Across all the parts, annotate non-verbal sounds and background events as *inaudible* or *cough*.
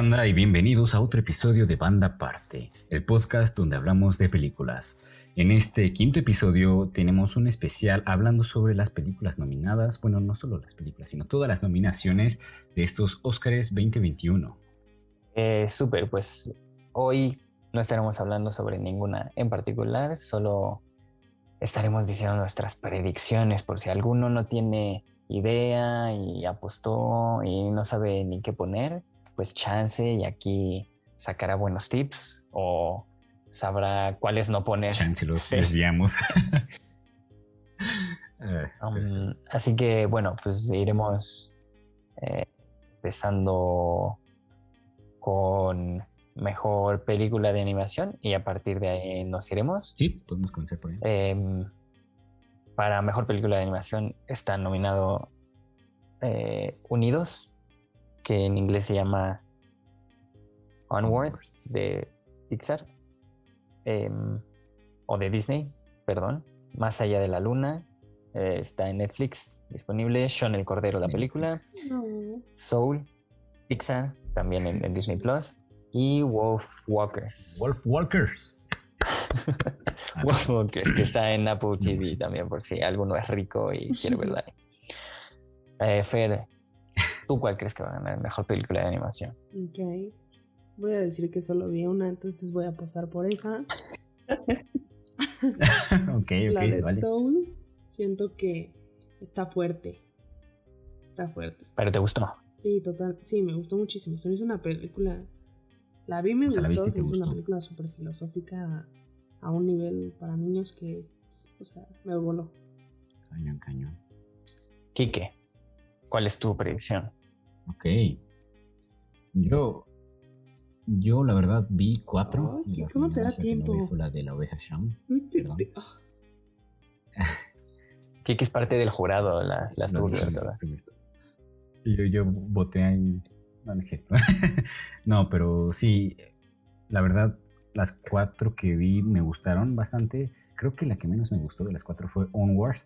banda y bienvenidos a otro episodio de Banda Aparte, el podcast donde hablamos de películas. En este quinto episodio tenemos un especial hablando sobre las películas nominadas, bueno, no solo las películas, sino todas las nominaciones de estos Oscars 2021. Eh, Súper, pues hoy no estaremos hablando sobre ninguna en particular, solo estaremos diciendo nuestras predicciones por si alguno no tiene idea y apostó y no sabe ni qué poner, pues chance y aquí sacará buenos tips o sabrá cuáles no poner. Chance los desviamos. *laughs* *laughs* Um, así que bueno, pues iremos eh, empezando con mejor película de animación y a partir de ahí nos iremos. Sí, podemos comenzar por ahí. Em, para mejor película de animación está nominado eh, Unidos, que en inglés se llama Onward de Pixar em, o de Disney, perdón. Más allá de la luna eh, está en Netflix disponible. Sean el Cordero, la película. Soul, Pixar, también en, Disney Plus. Y Wolf Walkers. Wolf Walkers. *laughs* Wolf Walkers, que está en Apple TV también, por si alguno es rico y quiere verla. *laughs* Eh, Fer, ¿tú cuál crees que va a ganar mejor película de animación? Ok. Voy a decir que solo vi una, entonces voy a apostar por esa. *laughs* ok, ok. La de Soul, siento que está fuerte. Está fuerte. ¿Pero te gustó? Sí, total. Sí, me gustó muchísimo. Se me hizo una película. La vi, me gustó. se me hizo una película súper filosófica a un nivel para niños que, o sea, me voló. Cañón, cañón. Quique. ¿Cuál es tu predicción? Ok. Yo, yo la verdad vi cuatro. ¿Cómo te da tiempo? fue la de la oveja Shawn. Ah. *laughs* Kiki es parte del jurado, las, las no, ¿verdad? Yo, yo voté en... No, no es cierto. *laughs* no, pero sí, la verdad, las cuatro que vi me gustaron bastante. Creo que la que menos me gustó de las cuatro fue Onward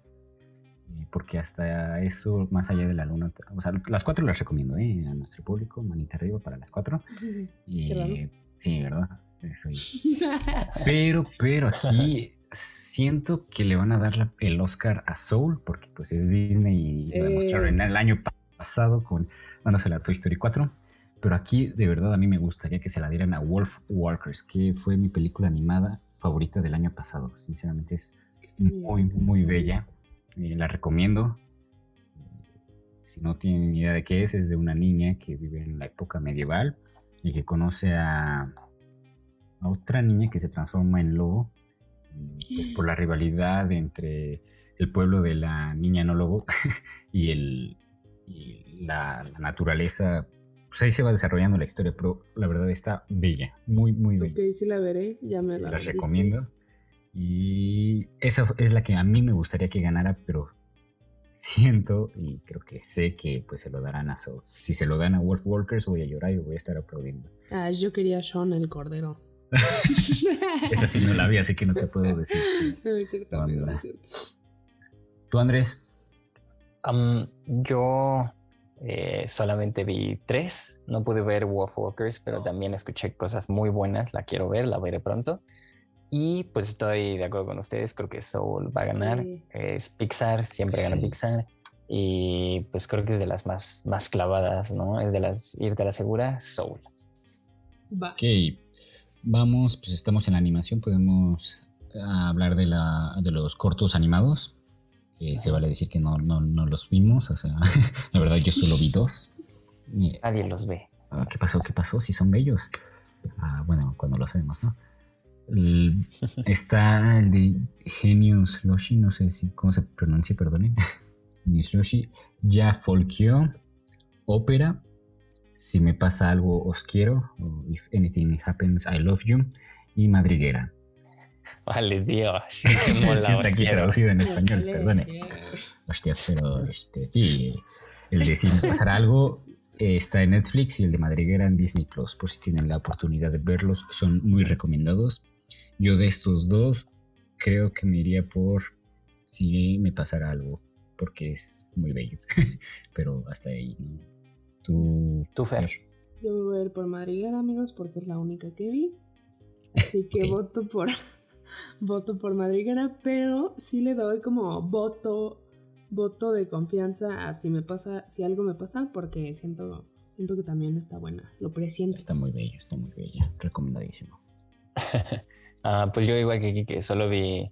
porque hasta eso, más allá de la luna, o sea, las cuatro las recomiendo ¿eh? a nuestro público, manita arriba para las cuatro. Y, sí, ¿verdad? *laughs* pero, pero aquí siento que le van a dar el Oscar a Soul, porque pues es Disney y lo demostraron eh. el año pasado con dándose a Toy Story 4. Pero aquí de verdad a mí me gustaría que se la dieran a Wolf Walkers, que fue mi película animada favorita del año pasado. Sinceramente es, muy, muy bella. Eh, la recomiendo. Si no tienen idea de qué es, es de una niña que vive en la época medieval y que conoce a, otra niña que se transforma en lobo. Pues, por la rivalidad entre el pueblo de la niña no lobo *laughs* y, el, la, naturaleza pues ahí se va desarrollando la historia, pero la verdad está bella, muy, muy bella. Ok, sí la veré, ya me la, la recomiendo. Y esa es la que a mí me gustaría que ganara, pero siento y creo que sé que pues se lo darán a Soul. Si se lo dan a Wolf Walkers voy a llorar y voy a estar aplaudiendo. Ah, yo quería a Sean el Cordero. *laughs* Esa sí no la vi, así que no te puedo decir. *laughs* No es cierto, ¿Tú, Andrés? yo eh, solamente vi tres. No pude ver Wolf Walkers, pero también escuché cosas muy buenas. La quiero ver, la veré pronto. Y pues estoy de acuerdo con ustedes, creo que Soul va a ganar. Es Pixar, siempre gana Pixar. Y pues creo que es de las más, más clavadas, ¿no? Es de las irte a la segura, Soul. Ok, vamos, pues estamos en la animación, podemos hablar de, la, de los cortos animados. se vale decir que no, no, no, los vimos, o sea, *laughs* la verdad yo solo vi dos. Nadie los ve. Ah, ¿Qué pasó? ¿Qué pasó? Si son bellos. Ah, bueno, cuando lo sabemos, ¿no? Está el de Genius Loshi, no sé si cómo se pronuncia, perdonen. *laughs* Genius Loshi, Ya Folkio, Ópera, Si me pasa algo os quiero, If anything happens I love you, y Madriguera. Vale, Dios. *laughs* está aquí traducido en español, perdone. Hostia, pero este, sí, el de si me pasara algo está en Netflix y el de Madriguera en Disney Plus, por si tienen la oportunidad de verlos, son muy recomendados. Yo de estos dos creo que me iría por si me pasara algo, porque es muy bello. *laughs* Pero hasta ahí, ¿no? Tú, Tú Fer. Yo me voy a ir por Madriguera, amigos, porque es la única que vi. *laughs* Así que voto por *laughs* voto por Madriguera, pero sí le doy como voto voto de confianza a si me pasa, si algo me pasa, porque siento siento que también está buena. Lo presiento. Está muy bello, está muy bella, recomendadísimo. Ah, pues yo igual que que solo vi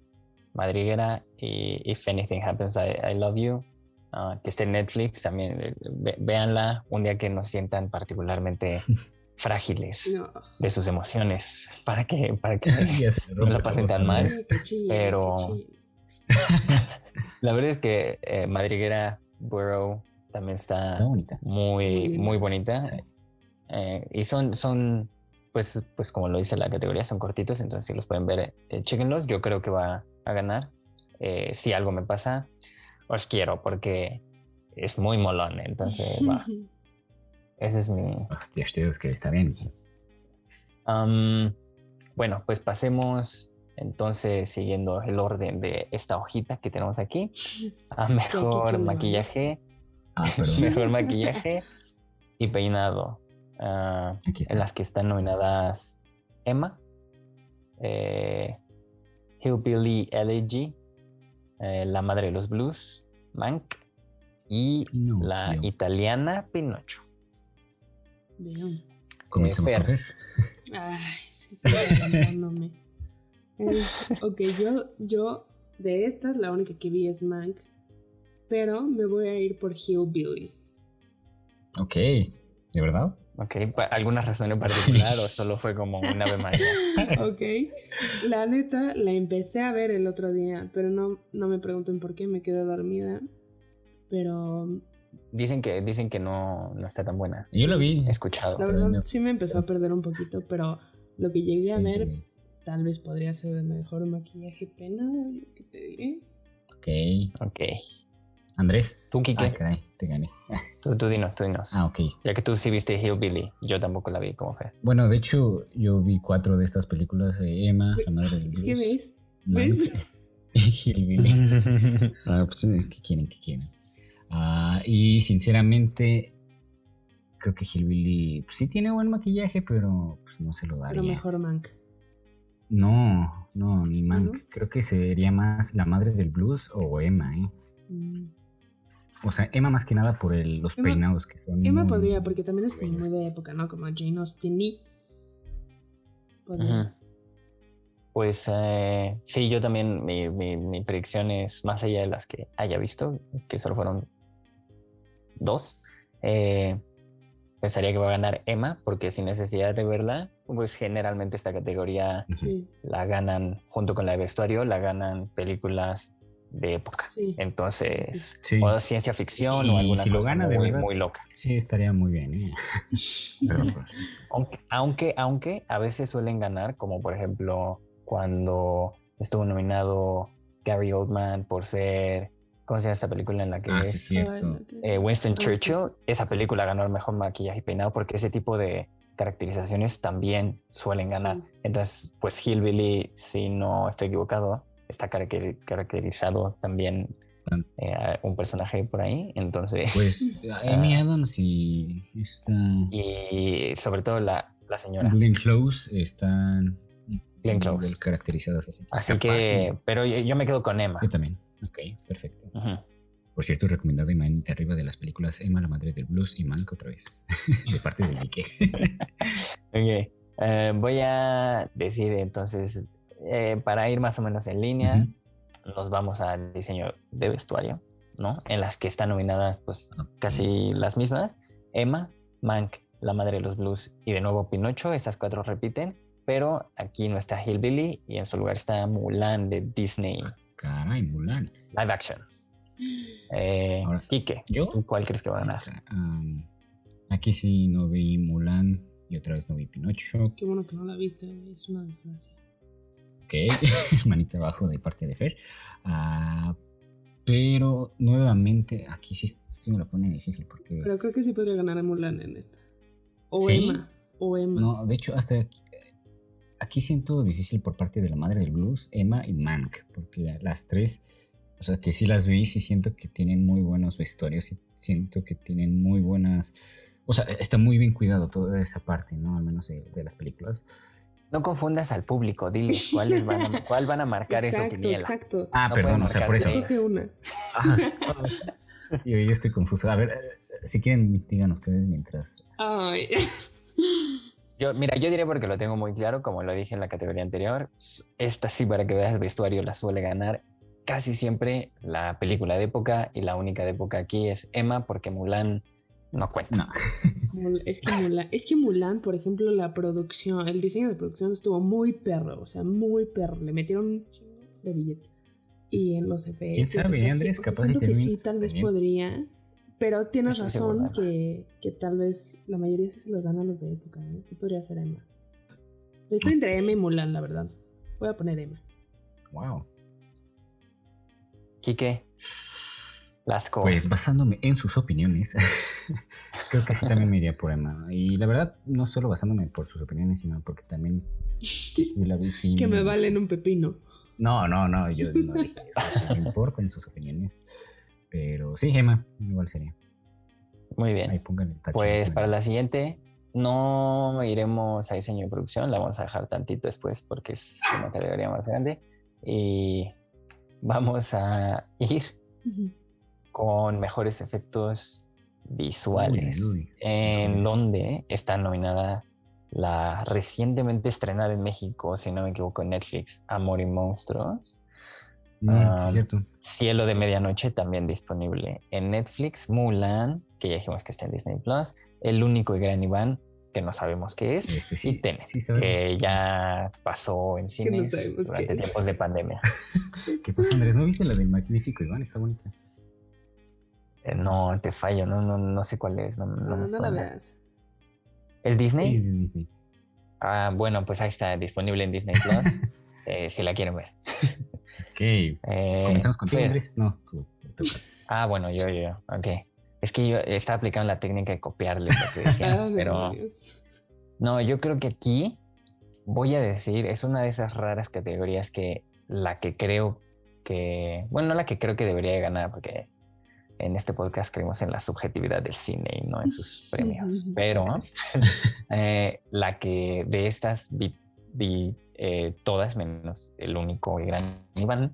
Madriguera y If Anything Happens I, Love You, ah, que esté en Netflix, también eh, véanla un día que nos sientan particularmente *laughs* frágiles de sus emociones para que, para que *laughs* no la pasen tan mal. Pero *laughs* la verdad es que eh, Madriguera Burrow también está, muy, muy bonita. Eh, y son, son pues, pues como lo dice la categoría, son cortitos, entonces si los pueden ver, eh, chequenlos. Yo creo que va a ganar. Eh, si algo me pasa, os quiero porque es muy molón. Entonces, *laughs* va. Ese es mi. Hostia, es que está bien. bueno, pues pasemos entonces, siguiendo el orden de esta hojita que tenemos aquí, *laughs* a mejor maquillaje, ah, *laughs* mejor maquillaje y peinado. Ah, en las que están nominadas Emma, eh, Hillbilly Elegy, eh, La Madre de los Blues, Mank y la italiana Pinocho. Bien. Comencemos eh, Fer. Ay, sí, sí, ok, yo, yo de estas la única que vi es Mank, pero me voy a ir por Hillbilly. Ok, ¿de verdad? Ok, ¿alguna razón en particular o *laughs* solo fue como una ave María? *laughs* ok, la neta la empecé a ver el otro día, pero no, no me pregunten por qué, me quedé dormida. Pero Dicen que, dicen que no, no está tan buena. Yo lo vi. He escuchado. La verdad sí me empezó a perder un poquito, pero lo que llegué a ver tal vez podría ser de mejor maquillaje pena, ¿qué te diré? Ok. Ok. Andrés. ¿Tú, Kike? Ah, caray, te gané. Tú, tú dinos, tú dinos. Ah, ok. Ya que tú sí viste Hillbilly, yo tampoco la vi como fe. Bueno, de hecho, yo vi cuatro de estas películas de Emma, la madre del Es que ves, ¿ves? *laughs* Hillbilly. *laughs* ah, pues, ¿qué quieren, qué quieren? Ah, y sinceramente, creo que Hillbilly pues, sí tiene buen maquillaje, pero pues, no se lo daría. Pero mejor Mank. No, no, ni Mank. Creo que sería más la madre del blues o Emma, ¿eh? Mm. O sea, Emma más que nada por el, los peinados que son. Emma podría, porque también es como muy de época, ¿no? Como Jane Austen y. Pues eh, sí, yo también, mi, mi, predicción es más allá de las que haya visto, que solo fueron dos. Eh, pensaría que va a ganar Emma, porque sin necesidad de verla, pues generalmente esta categoría la ganan junto con la de vestuario, la ganan películas de época. Entonces, o ciencia ficción o alguna cosa muy, muy, loca. Sí, estaría muy bien. ¿eh? *laughs* Pues, aunque, aunque, a veces suelen ganar, como por ejemplo cuando estuvo nominado Gary Oldman por ser ¿Cómo se llama esta película en la que ah, es eh, Winston Churchill? Esa película ganó el mejor maquillaje y peinado porque ese tipo de caracterizaciones también suelen ganar. Entonces, pues Hillbilly, si no estoy equivocado, está caracterizado también eh, un personaje por ahí. Entonces. Pues *laughs* Amy Adams y Y sobre todo la, la señora. Glenn Close están. Glenn Close. Caracterizadas así. Así que. Pero yo, me quedo con Emma. Yo también. Ok, perfecto. Por cierto, recomendado imagen arriba de las películas Emma, la madre del blues y Mank otra vez. *laughs* de parte de Ike. *laughs* ok. Eh, voy a decir entonces eh, para ir más o menos en línea, nos vamos al diseño de vestuario, ¿no? En las que están nominadas, pues, casi las mismas. Emma, Mank, La Madre de los Blues y de nuevo Pinocho, esas cuatro repiten, pero aquí no está Hillbilly y en su lugar está Mulan de Disney. Ah, caray, Mulan. Live action. *gasps* Eh, cuál crees que va a ganar? aquí sí no vi Mulan y otra vez no vi Pinocho. Qué bueno que no la viste, es una desgracia. *laughs* manita abajo de parte de Fer. Ah, pero nuevamente, aquí sí, me lo pone difícil porque... Pero creo que sí podría ganar a Mulan en esta. O Emma. O Emma. No, de hecho, hasta aquí, siento difícil por parte de la madre del blues, Emma y Mank, porque las tres, o sea, que sí las vi, sí siento que tienen muy buenos vestuarios, y siento que tienen muy buenas O sea, está muy bien cuidado toda esa parte, ¿no? Al menos de, las películas. No confundas al público, dile *laughs* cuáles van a, cuál van a marcar esa quiniela. Exacto. Ah, perdón, o sea, por eso. Escoge una. yo, yo, estoy confuso. A ver, eh, si quieren, digan ustedes mientras. Ay. *laughs* Yo, mira, yo diré porque lo tengo muy claro, como lo dije en la categoría anterior. Esta sí, para que veas, vestuario la suele ganar casi siempre la película de época y la única de época aquí es Emma porque Mulan no cuenta. Es que Mulan, es que Mulan, por ejemplo, la producción, el diseño de producción estuvo muy perro, o sea, muy perro. Le metieron un chingo de billete. Y en los efectos. ¿Quién sabe, Andrés? capaz siento que sí, tal vez podría. Pero tienes razón que, que, tal vez la mayoría sí se los dan a los de época. ¿eh? Sí podría ser Emma. Estoy entre Emma y Mulan, la verdad. Voy a poner Emma. Wow. Quique. Lasco. Pues basándome en sus opiniones, *laughs* creo que sí también me iría por Emma. Y la verdad, no solo basándome por sus opiniones, sino porque también *laughs* la que me valen un pepino. No, no, no, yo no dije eso. me importan sus opiniones. Pero sí, Emma, igual sería. Muy bien. Ahí pongan el Pues para la siguiente, no iremos a diseño de producción, la vamos a dejar tantito después porque es una categoría más grande. Y vamos a *laughs* ir con mejores efectos visuales, en donde está nominada la recientemente estrenada en México, si no me equivoco, en Netflix, Amor y Monstruos. Mm, ah, Cielo de Medianoche también disponible en Netflix, Mulan, que ya dijimos que está en Disney Plus, El único y gran Iván, que no sabemos qué es, este sí, y que ya pasó en cines durante tiempos de pandemia. *laughs* ¿Qué pasó, Andrés? ¿No viste la del Magnífico Iván? Está bonita. Eh, no, te fallo, no, no, no sé cuál es. No, no, no la veas. ¿Es Disney? Sí, es Disney. Ah, bueno, pues ahí está, disponible en Disney Plus, *laughs* eh, si la quieren ver. ok. Eh, ¿Comenzamos contigo, Andrés? No, tú, Ah, bueno, yo, yo, ok. Es que yo estaba aplicando la técnica de copiarle lo que decía, *laughs* pero no, yo creo que aquí voy a decir, es una de esas raras categorías que la que creo que, bueno, no la que creo que debería ganar, porque en este podcast creemos en la subjetividad del cine y no en sus premios, pero *laughs* eh, la que de estas vi, eh, todas menos el único y gran Iván,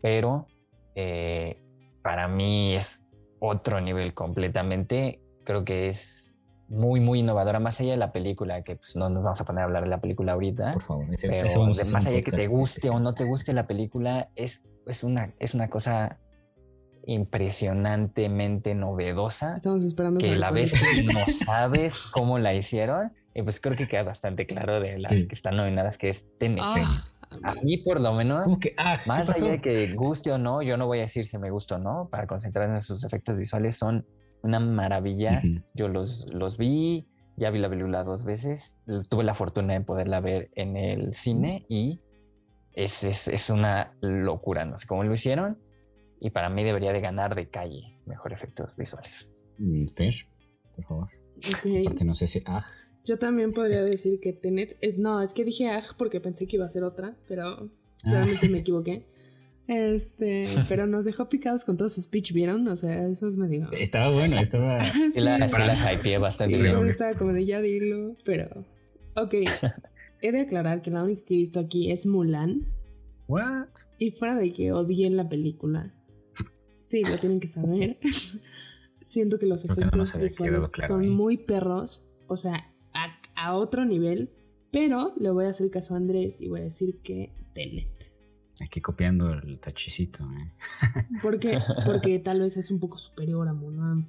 pero eh, para mí es otro nivel completamente. Creo que es muy, muy innovadora, más allá de la película, que pues, no nos vamos a poner a hablar de la película ahorita. Por favor, pero más allá de que te guste o no te guste la película, es, es, una, es una cosa impresionantemente novedosa. Estamos esperando que la vez que no *laughs* sabes cómo la hicieron, y pues creo que queda bastante claro de las que están nominadas que es TNT. Ah, a mí por lo menos, ah, más allá de que guste o no, yo no voy a decir si me gusta o no, para concentrarme en sus efectos visuales, son una maravilla. Yo los, los vi, ya vi la película dos veces, tuve la fortuna de poderla ver en el cine y es, es, es una locura, no sé cómo lo hicieron y para mí debería de ganar de calle mejor efectos visuales. Mm, Fer, por favor. Porque no sé si... Ah, yo también podría decir que Tenet. no, es que dije AG porque pensé que iba a ser otra, pero realmente me equivoqué. *laughs* Este, pero nos dejó picados con todo su speech, ¿vieron? O sea, eso es medio. Estaba bueno, estaba. *laughs* sí, la, la bastante sí, bien. estaba como de ya dilo, pero. Ok. *laughs* He de aclarar que la única que he visto aquí es Mulan. ¿What? Y fuera de que odié la película. Sí, lo tienen que saber. *laughs* Siento que los efectos visuales son muy perros. O sea, a, otro nivel, pero le voy a hacer caso a Andrés y voy a decir que Tenet. Aquí copiando el tachicito, ¿eh? *laughs* ¿Por qué? Porque tal vez es un poco superior a Mulan.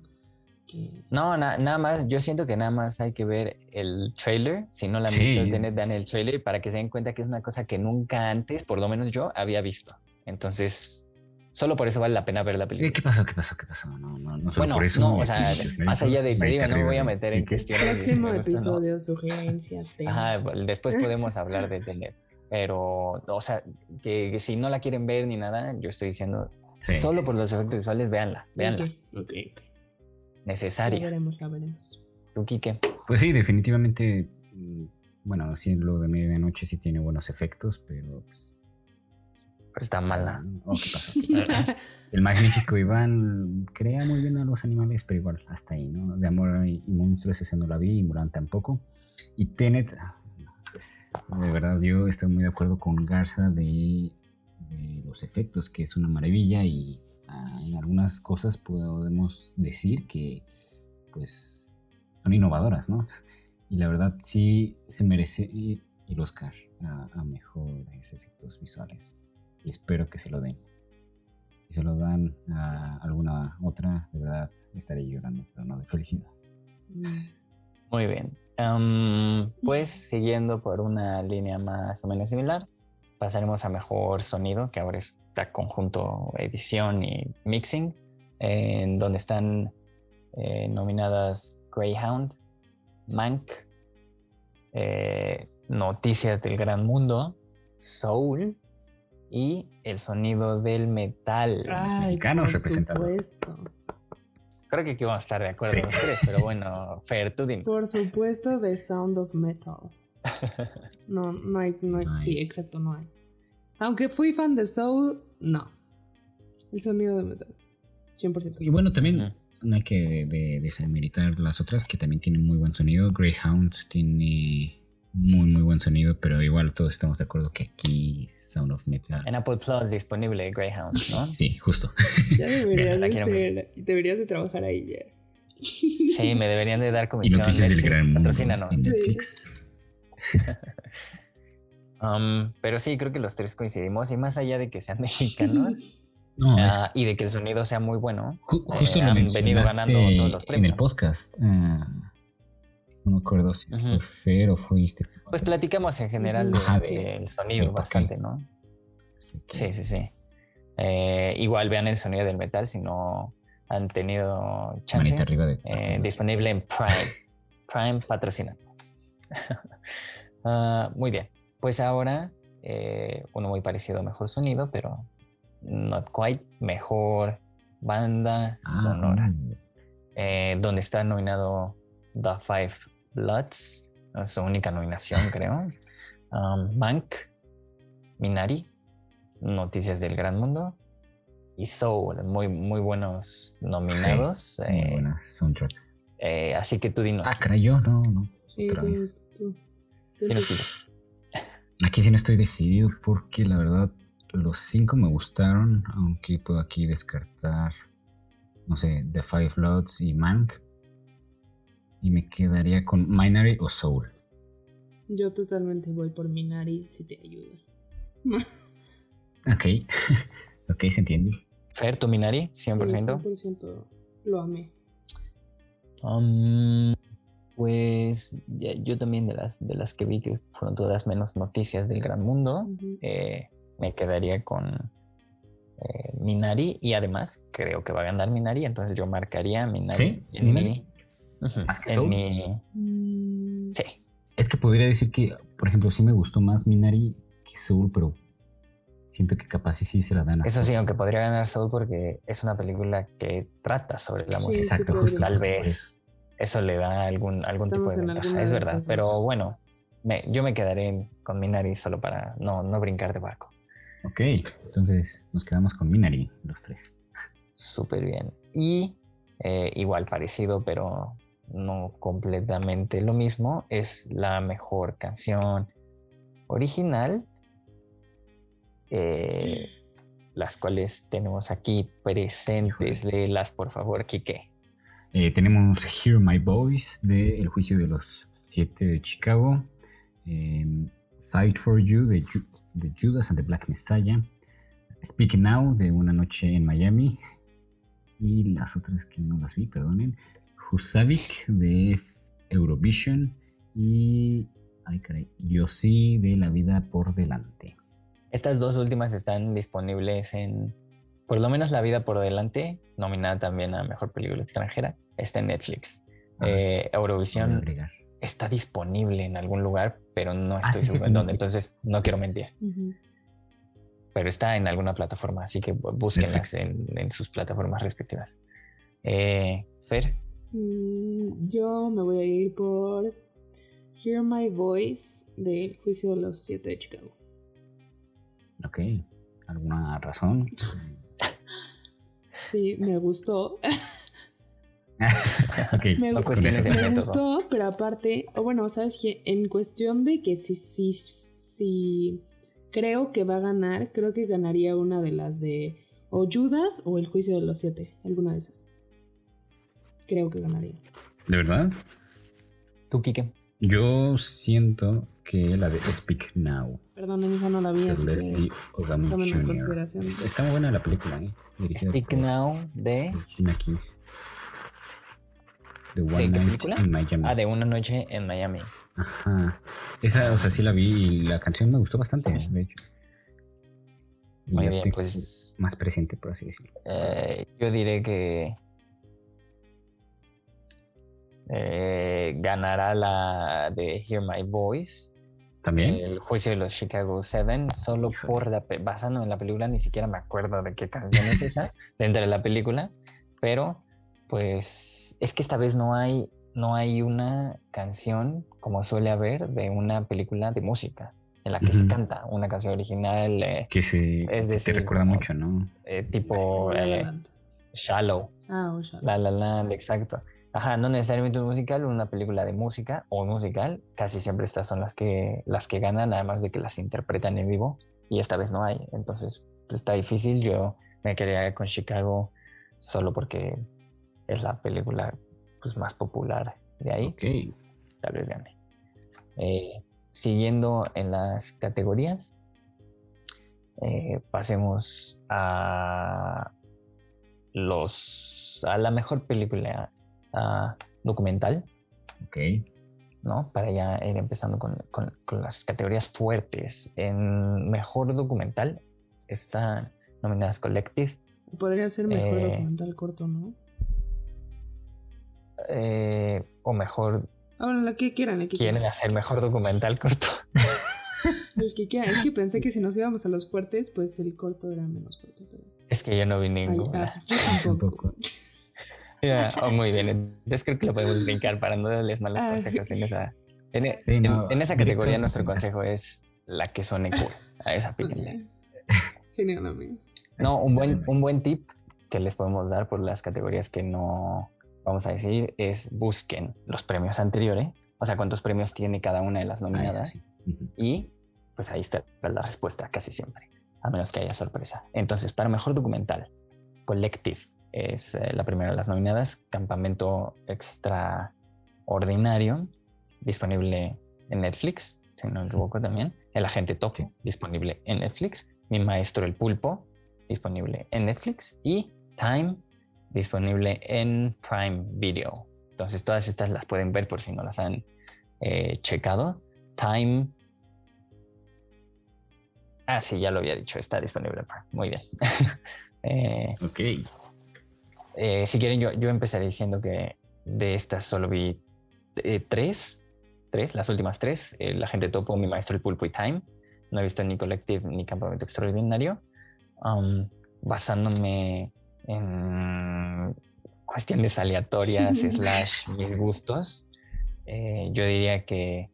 No, nada más, yo siento que nada más hay que ver el trailer, si no la han visto, Tenet, dan el trailer para que se den cuenta que es una cosa que nunca antes, por lo menos yo, había visto. Entonces, Solo por eso vale la pena ver la película. ¿Qué pasó? ¿Qué pasó? ¿Qué pasó? No, no, no solo bueno, por eso. No, o sea, más allá de que no me voy a meter en cuestiones. Próximo episodio, *laughs* sugerencia, tema. Ajá, después podemos hablar de tener. Pero, o sea, que, si no la quieren ver ni nada, yo estoy diciendo, solo por los efectos visuales, véanla, véanla. Ok, ok. Necesaria. La veremos, la veremos. ¿Tú, Quique? Pues sí, definitivamente, mm, bueno, sí, lo de medianoche sí tiene buenos efectos, pero pues, Pero está mala. Oh, ¿qué pasa? el magnífico Iván crea muy bien a los animales, pero igual hasta ahí, ¿no? De amor y monstruos, ese no la vi, y Mulan tampoco. Y Tenet, de verdad, yo estoy muy de acuerdo con Garza de, los efectos, que es una maravilla y ah, en algunas cosas podemos decir que, pues, son innovadoras, ¿no? Y la verdad sí se merece el Oscar a, a mejores efectos visuales y espero que se lo den. Si se lo dan a alguna otra, de verdad estaré llorando, pero no de felicidad. Mm. Muy bien. pues siguiendo por una línea más o menos similar, pasaremos a mejor sonido, que ahora está conjunto edición y mixing, en donde están eh, nominadas Greyhound, Mank, eh, Noticias del Gran Mundo, Soul, y el sonido del metal. Ay, por supuesto. Creo que aquí vamos a estar de acuerdo los tres, pero bueno, Fer, tú dime. Por supuesto, The Sound of Metal. *laughs* No, no hay, no hay, sí, exacto, no hay. Aunque fui fan de Soul, no. El sonido de metal. 100%. Y bueno, también no hay que desmeritar las otras que también tienen muy buen sonido. Greyhound tiene muy muy buen sonido, pero igual todos estamos de acuerdo que aquí Sound of Metal. En Apple Plus disponible Greyhound, ¿no? *laughs* sí, justo. Ya *laughs* deberías de ser, deberías de trabajar ahí ya. Sí, me deberían de dar comisión. Y noticias del gran mundo en Netflix. *laughs* um, pero sí, creo que los tres coincidimos y más allá de que sean mexicanos. No, uh, y de que el sonido sea muy bueno. justo eh, lo han venido ganando todos los premios. En el podcast. Uh, no me acuerdo si fue Fer o fuiste. Pues platicamos en general del sonido bastante, ¿no? Sí, sí, sí. Eh, igual vean el sonido del metal si no han tenido chance. De eh, disponible en Prime. Prime patrocina. uh, *laughs* muy bien. Pues ahora eh, uno muy parecido, mejor sonido, pero not quite. Mejor banda ah, sonora. Mm. donde está nominado The Five Bloods, su única nominación, *laughs* creo. Um, Mank, Minari, Noticias del Gran Mundo y Soul, muy, muy buenos nominados. muy eh, buenas soundtracks. Eh, así que tú dinos. Ah, caray, yo no, no. Sí, tú, Aquí sí no estoy decidido porque la verdad los cinco me gustaron, aunque puedo aquí descartar, no sé, The Five Bloods y Mank, y me quedaría con Minari o Soul. Yo totalmente voy por Minari si te ayuda. ok, *laughs* ok, se entiende. Fer, tu Minari, 100%. 100% lo amé. Um, pues yo también de las, de las que vi que fueron todas menos noticias del gran mundo, eh, me quedaría con eh, Minari y además creo que va a ganar Minari, entonces yo marcaría Minari ¿Sí? en ¿Minari? Más que Soul. Mm. Sí. Es que podría decir que, por ejemplo, sí me gustó más Minari que Soul, pero siento que capaz sí, sí se la dan a Eso sí, aunque podría ganar Soul porque es una película que trata sobre la música. Exacto, justo. Tal vez eso le da algún, algún tipo de ventaja. Es verdad, pero bueno, yo me quedaré con Minari solo para no, no brincar de barco. Ok, entonces nos quedamos con Minari, los tres. Súper bien. Y eh, igual parecido, pero no completamente lo mismo, es la mejor canción original, eh, *gasps* las cuales tenemos aquí presentes. Léelas, por favor, Kike. Eh, tenemos Hear My Voice de El Juicio de los Siete de Chicago, em, Fight for You de, de, Judas and the Black Messiah, Speak Now de Una Noche en Miami, y las otras que no las vi, perdonen, Husavik de Eurovision y. Ay, caray. Yo sí de La Vida por Delante. Estas dos últimas están disponibles en. Por lo menos La Vida por Delante, nominada también a Mejor Película Extranjera, está en Netflix. Ah, eh, Eurovisión está disponible en algún lugar, pero no ah, estoy seguro en dónde, entonces no quiero mentir. Pero está en alguna plataforma, así que búsquenlas en, sus plataformas respectivas. Eh, Fer. Mm, yo me voy a ir por Hear My Voice del Juicio de los Siete de Chicago. Ok. alguna razón. Sí, me gustó. *laughs* Ok, Me, No gustó, pero aparte, o bueno, sabes que en cuestión de que si, si, si creo que va a ganar, creo que ganaría una de las de o Judas o el juicio de los siete, alguna de esas. Creo que ganaría. ¿De verdad? ¿Tú, Kike? Yo siento que la de Speak Now, Perdón, esa no la vi, de Leslie Odom Jr. Está muy buena la película, ¿eh? Dirigida Speak por Now de... Regina King. The One qué Night película? in Miami. Ah, de una noche en Miami. Ajá. Esa, o sea, sí la vi y la canción me gustó bastante, de hecho. Muy bien, pues Más presente, por así decirlo. eh, yo diré que eh, ganará la de Hear My Voice, ¿También? el juicio de los Chicago Seven, solo Híjole. por la basando en la película, ni siquiera me acuerdo de qué canción es esa dentro *laughs* de la película, pero pues es que esta vez no hay no hay una canción como suele haber de una película de música en la que se Ujú. canta una canción original eh, que se es que te decir, recuerda como- mucho, ¿no? eh, tipo eh. Shallow, Ah, o Shallow. La La Land, exacto. Ajá, no necesariamente un musical, una película de música o un musical, casi siempre estas son las que las que ganan, además de que las interpretan en vivo y esta vez no hay, entonces pues, está difícil. Yo me quedaría con Chicago solo porque es la película pues, más popular de ahí, Ok. tal vez gane. Eh, siguiendo en las categorías, eh, pasemos a los a la mejor película documental, Ok. ¿no? Para ya ir empezando con, con- con las categorías fuertes. En mejor documental están nominadas Collective, Podría ser mejor Eh, documental corto, ¿no? eh, o mejor Ah, bueno, lo que quieran, que quieren quieran. hacer mejor documental corto. *laughs* El que quieran. Es que pensé que si nos íbamos a los fuertes, pues el corto era menos fuerte. Pero... Es que yo no vi Ay, ninguna. ah, yo tampoco. *laughs* Ya, oh, muy bien, entonces creo que lo podemos brincar para no darles malos Ah, consejos en esa. En, Sí, en- no, en esa categoría nuestro consejo es la que suene cool a esa película. Genial, amigos. No, un buen, un buen tip que les podemos dar por las categorías que no vamos a decir es busquen los premios anteriores, o sea, cuántos premios tiene cada una de las Ah, nominadas sí. Ujú. y pues ahí está la respuesta casi siempre, a menos que haya sorpresa. Entonces, para mejor documental, Collective es eh, la primera de las nominadas, Campamento Extraordinario, disponible en Netflix, si no me equivoco también, El Agente Sí. disponible en Netflix, Mi Maestro el Pulpo, disponible en Netflix y Time, disponible en Prime Video. Entonces, todas estas las pueden ver por si no las han eh, checado. Time. Ah, sí, ya lo había dicho, está disponible en Prime. Muy bien. *laughs* Eh, Ok. Eh, si quieren, yo, yo empezaré diciendo que de estas solo vi eh, tres, tres, las últimas tres, eh, La gente topo, Mi maestro el pulpo y Time. No he visto ni Collective ni Campamento Extraordinario. Um, basándome en cuestiones aleatorias slash mis gustos, eh, yo diría que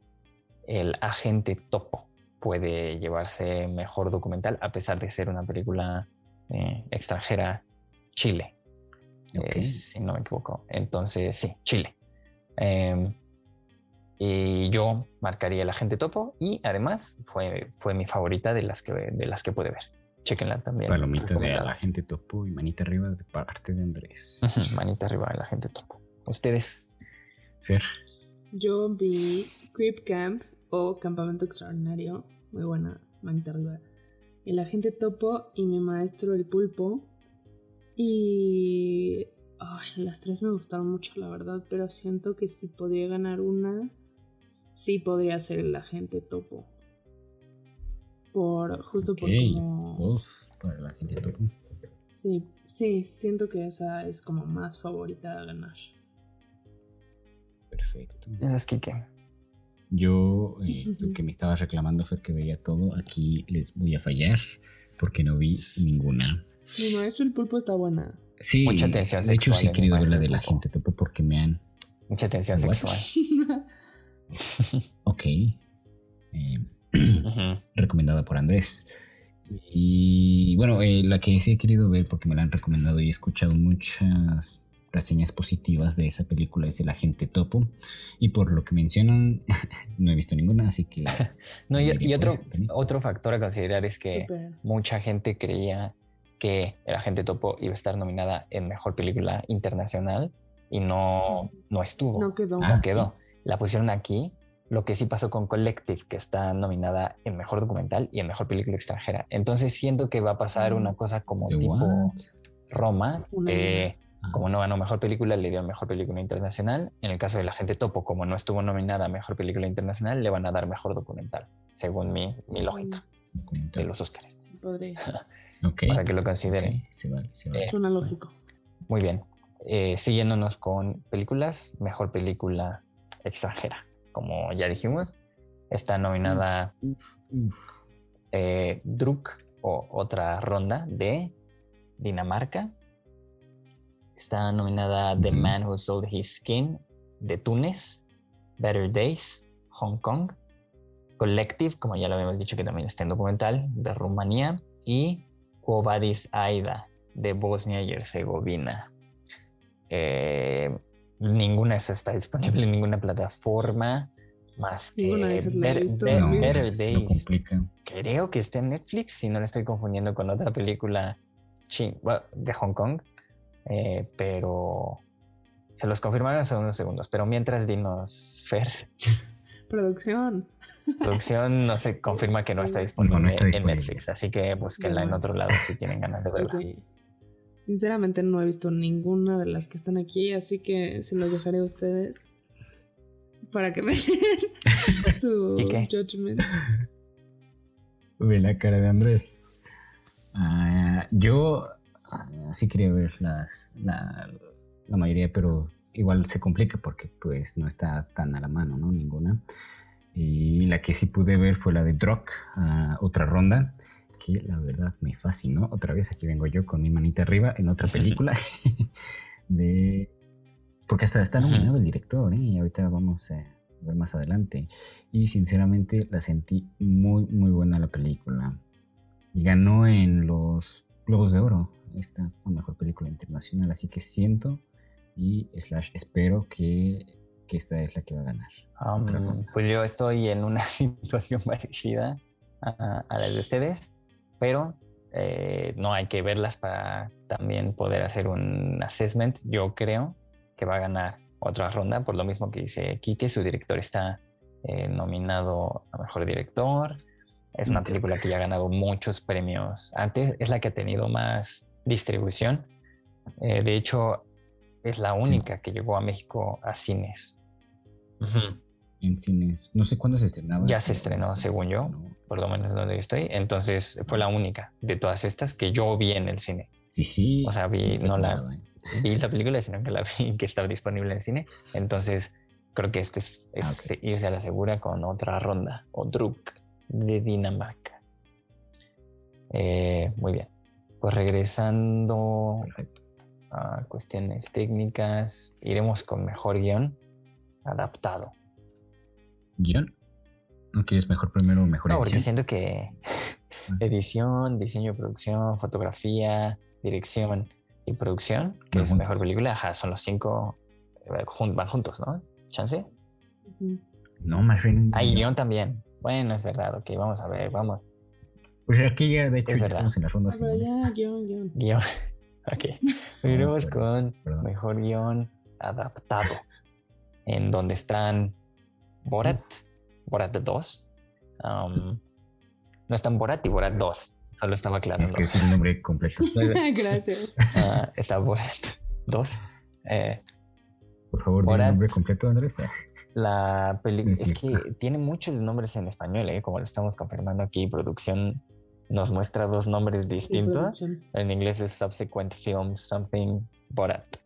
el agente topo puede llevarse mejor documental a pesar de ser una película extranjera Chile, Ok. eh, si no me equivoco. Entonces, sí, Chile. Em, y yo marcaría el agente topo y además fue, fue mi favorita de las que, de las que pude ver. Chequenla también. Palomita de la gente topo y manita arriba de parte de Andrés. Manita arriba de la gente topo. Ustedes, Fer. Yo vi Creep Camp o Campamento Extraordinario. Muy buena, manita arriba. El agente topo y mi maestro el pulpo. Y. Ay, las tres me gustaron mucho, la verdad. Pero siento que si podría ganar una, sí podría ser el agente topo. Por. Justo por Ok. como. Dos para la gente topo. Sí, sí, siento que esa es como más favorita a ganar. Perfecto. es Kike. Yo, *laughs* eh, lo que me estabas reclamando, Fer, que veía todo, aquí les voy a fallar porque no vi ninguna. Mi maestro el pulpo está buena. Sí, Mucha tensión de hecho sí he querido ver la de la Topo. gente topo porque me han... Mucha tensión What? sexual. *laughs* Ok. Eh, Ujú. recomendada por Andrés. Y bueno, eh, la que sí he querido ver porque me la han recomendado y he escuchado muchas reseñas positivas de esa película es El Agente Topo. Y por lo que mencionan, *laughs* no he visto ninguna, así que... *laughs* no, y, otro, otro factor a considerar es que mucha gente creía que El Agente Topo iba a estar nominada en Mejor Película Internacional y no, no estuvo. No quedó. Ah, no quedó. La pusieron aquí. Lo que sí pasó con Collective, que está nominada en Mejor Documental y en Mejor Película Extranjera. Entonces siento que va a pasar una cosa como ¿De tipo what? Roma. Eh, Ah, como no ganó Mejor Película, le dio Mejor Película Internacional. En el caso de La Gente Topo, como no estuvo nominada a Mejor Película Internacional, le van a dar Mejor Documental, según mi, mi lógica de los Óscares. Sí, podría. *laughs* Para que lo consideren. ok, sí vale, sí vale. Eh, Suena lógico. Muy bien. Eh, siguiéndonos con películas, mejor película extranjera. Como ya dijimos, está nominada Uf, uf. eh, Druk o otra ronda de Dinamarca. Está nominada The. Man Who Sold His Skin de Túnez, Better Days, Hong Kong, Collective, como ya lo habíamos dicho que también está en documental, de Rumanía, y Quo Vadis Aida de Bosnia y Herzegovina. Eh, ninguna de esas está disponible en ninguna plataforma más que Ninguna de esas la he Bet- visto, Bet- No. Better Days creo que está en Netflix, si no la estoy confundiendo con otra película de Hong Kong, eh, pero se los confirmaron hace unos segundos. Pero mientras dinos, Fer, *laughs* Producción. producción no se *laughs* confirma que no está disponible, No, no está en. Netflix, así que búsquenla en otro lado si tienen ganas de verla. Sinceramente no he visto ninguna de las que están aquí, así que se los dejaré a ustedes para que *laughs* den *laughs* su judgment. Ve la cara de André. Ah, yo ah, sí quería ver las, la, la mayoría, pero igual se complica porque pues no está tan a la mano, ¿no? Ninguna. Y la que sí pude ver fue la de Drock, ah, otra ronda, que la verdad me fascinó. Otra vez aquí vengo yo con mi manita arriba en otra película. *laughs* de Porque hasta está nominado el director, ¿eh? Y ahorita vamos a ver más adelante. Y sinceramente la sentí muy, muy buena la película. Y ganó en los Globos de Oro. Esta mejor película internacional. Así que siento y slash espero que, que esta es la que va a ganar. Um, pues yo estoy en una *laughs* situación parecida a, a la de ustedes, pero eh, no hay que verlas para también poder hacer un assessment. Yo creo que va a ganar otra ronda, por lo mismo que dice Quique, su director está eh, nominado a Mejor Director. Es una película que ya ha ganado muchos premios antes, es la que ha tenido más distribución. Eh, de hecho, es la única que llegó a México a cines. En cines. No sé cuándo se estrenaba. Ya se estrenó, según se yo. estrenó. por lo menos donde yo estoy. Entonces fue la única de todas estas que yo vi en el cine. Sí, sí. O sea, vi, no la ¿eh? *laughs* vi la película, sino que la vi que estaba disponible en cine. Entonces creo que este es, es Ah, irse a la segura con otra ronda o Druk de Dinamarca. Eh, muy bien. Pues regresando Perfecto. A cuestiones técnicas, iremos con mejor guion adaptado. ¿Guión? ¿No quieres mejor primero o mejor No, porque edición? siento que edición, diseño de producción, fotografía, dirección y producción, que es juntos. mejor película, ajá, son los cinco, eh, van juntos, ¿no? ¿Chance? No, más bien. Ah, y guion también. Bueno, es verdad, ok, vamos a ver, vamos. Pues aquí ya, de hecho, Es ya verdad. estamos en las Ah, rondas pero finales. ya, guion, guion. Guión. Ok. *laughs* Perdón, con perdón. mejor guion adaptado, en donde están Borat, Borat 2. um, no están Borat y Borat 2, solo estaba aclarando. Tienes que decir el nombre completo. *laughs* *laughs* Gracias. Ah, está Borat 2. Eh, Por favor, di el Borat. nombre completo, Andrés. Ah, la película Es es que tiene muchos nombres en español, ¿eh? como lo estamos confirmando aquí. Producción nos muestra dos nombres distintos. en inglés es Subsequent Film Something Borat.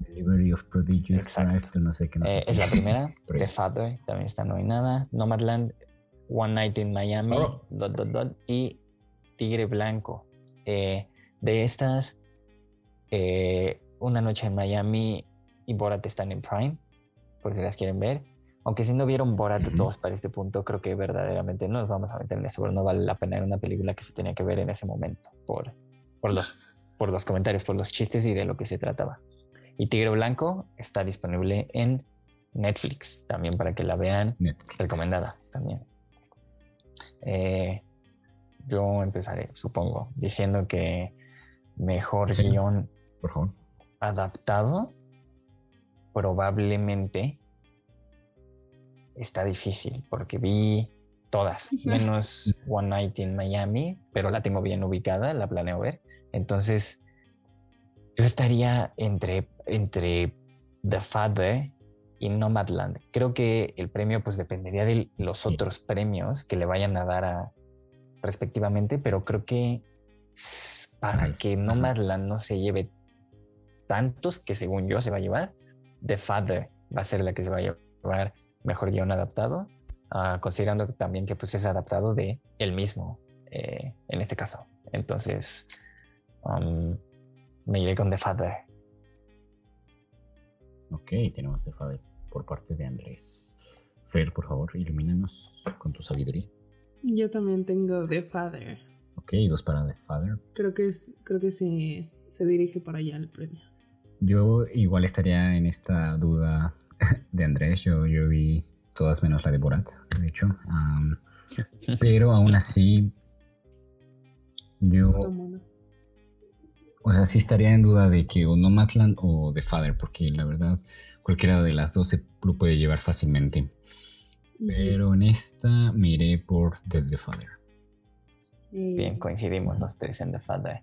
Delivery of Prodigious to no sé qué, no Eh, es la primera. *laughs* The Father también está nominada. Nomadland, One Night in Miami, Oh. dot, dot, dot, y Tigre Blanco. Eh, de estas, eh, Una Noche en Miami y Borat están en Prime, por si las quieren ver. Aunque si no vieron Borat todos para este punto, creo que verdaderamente no nos vamos a meter en eso, pero no vale la pena. Era una película que se tenía que ver en ese momento por, por, los, por los comentarios, por los chistes y de lo que se trataba. Y Tigre Blanco está disponible en Netflix también para que la vean. Recomendada también. Eh, yo empezaré, supongo, diciendo que mejor guion por favor. adaptado probablemente está difícil porque vi todas, menos One Night in Miami, pero la tengo bien ubicada, la planeo ver. Entonces, yo estaría entre, entre The Father y Nomadland. Creo que el premio pues dependería de los otros premios que le vayan a dar a, respectivamente, pero creo que para que Nomadland no se lleve tantos que según yo se va a llevar, The Father va a ser la que se va a llevar mejor guion adaptado, uh, considerando también que pues es adaptado de él mismo eh, en este caso. Entonces, um, me iré con The Father. Ok, tenemos The Father por parte de Andrés. Fer, por favor, ilumínanos con tu sabiduría. Yo también tengo The Father. Ok, dos para The Father. Creo que es, creo que se, se dirige para allá el premio. Yo igual estaría en esta duda de Andrés. Yo, yo vi todas menos la de Borat, de hecho. *laughs* pero aún así, yo. O sea, sí estaría en duda de que o Nomadland o The Father, porque la verdad, cualquiera de las dos se lo puede llevar fácilmente. Pero en esta miré por The, The Father. Bien, coincidimos los tres en The Father.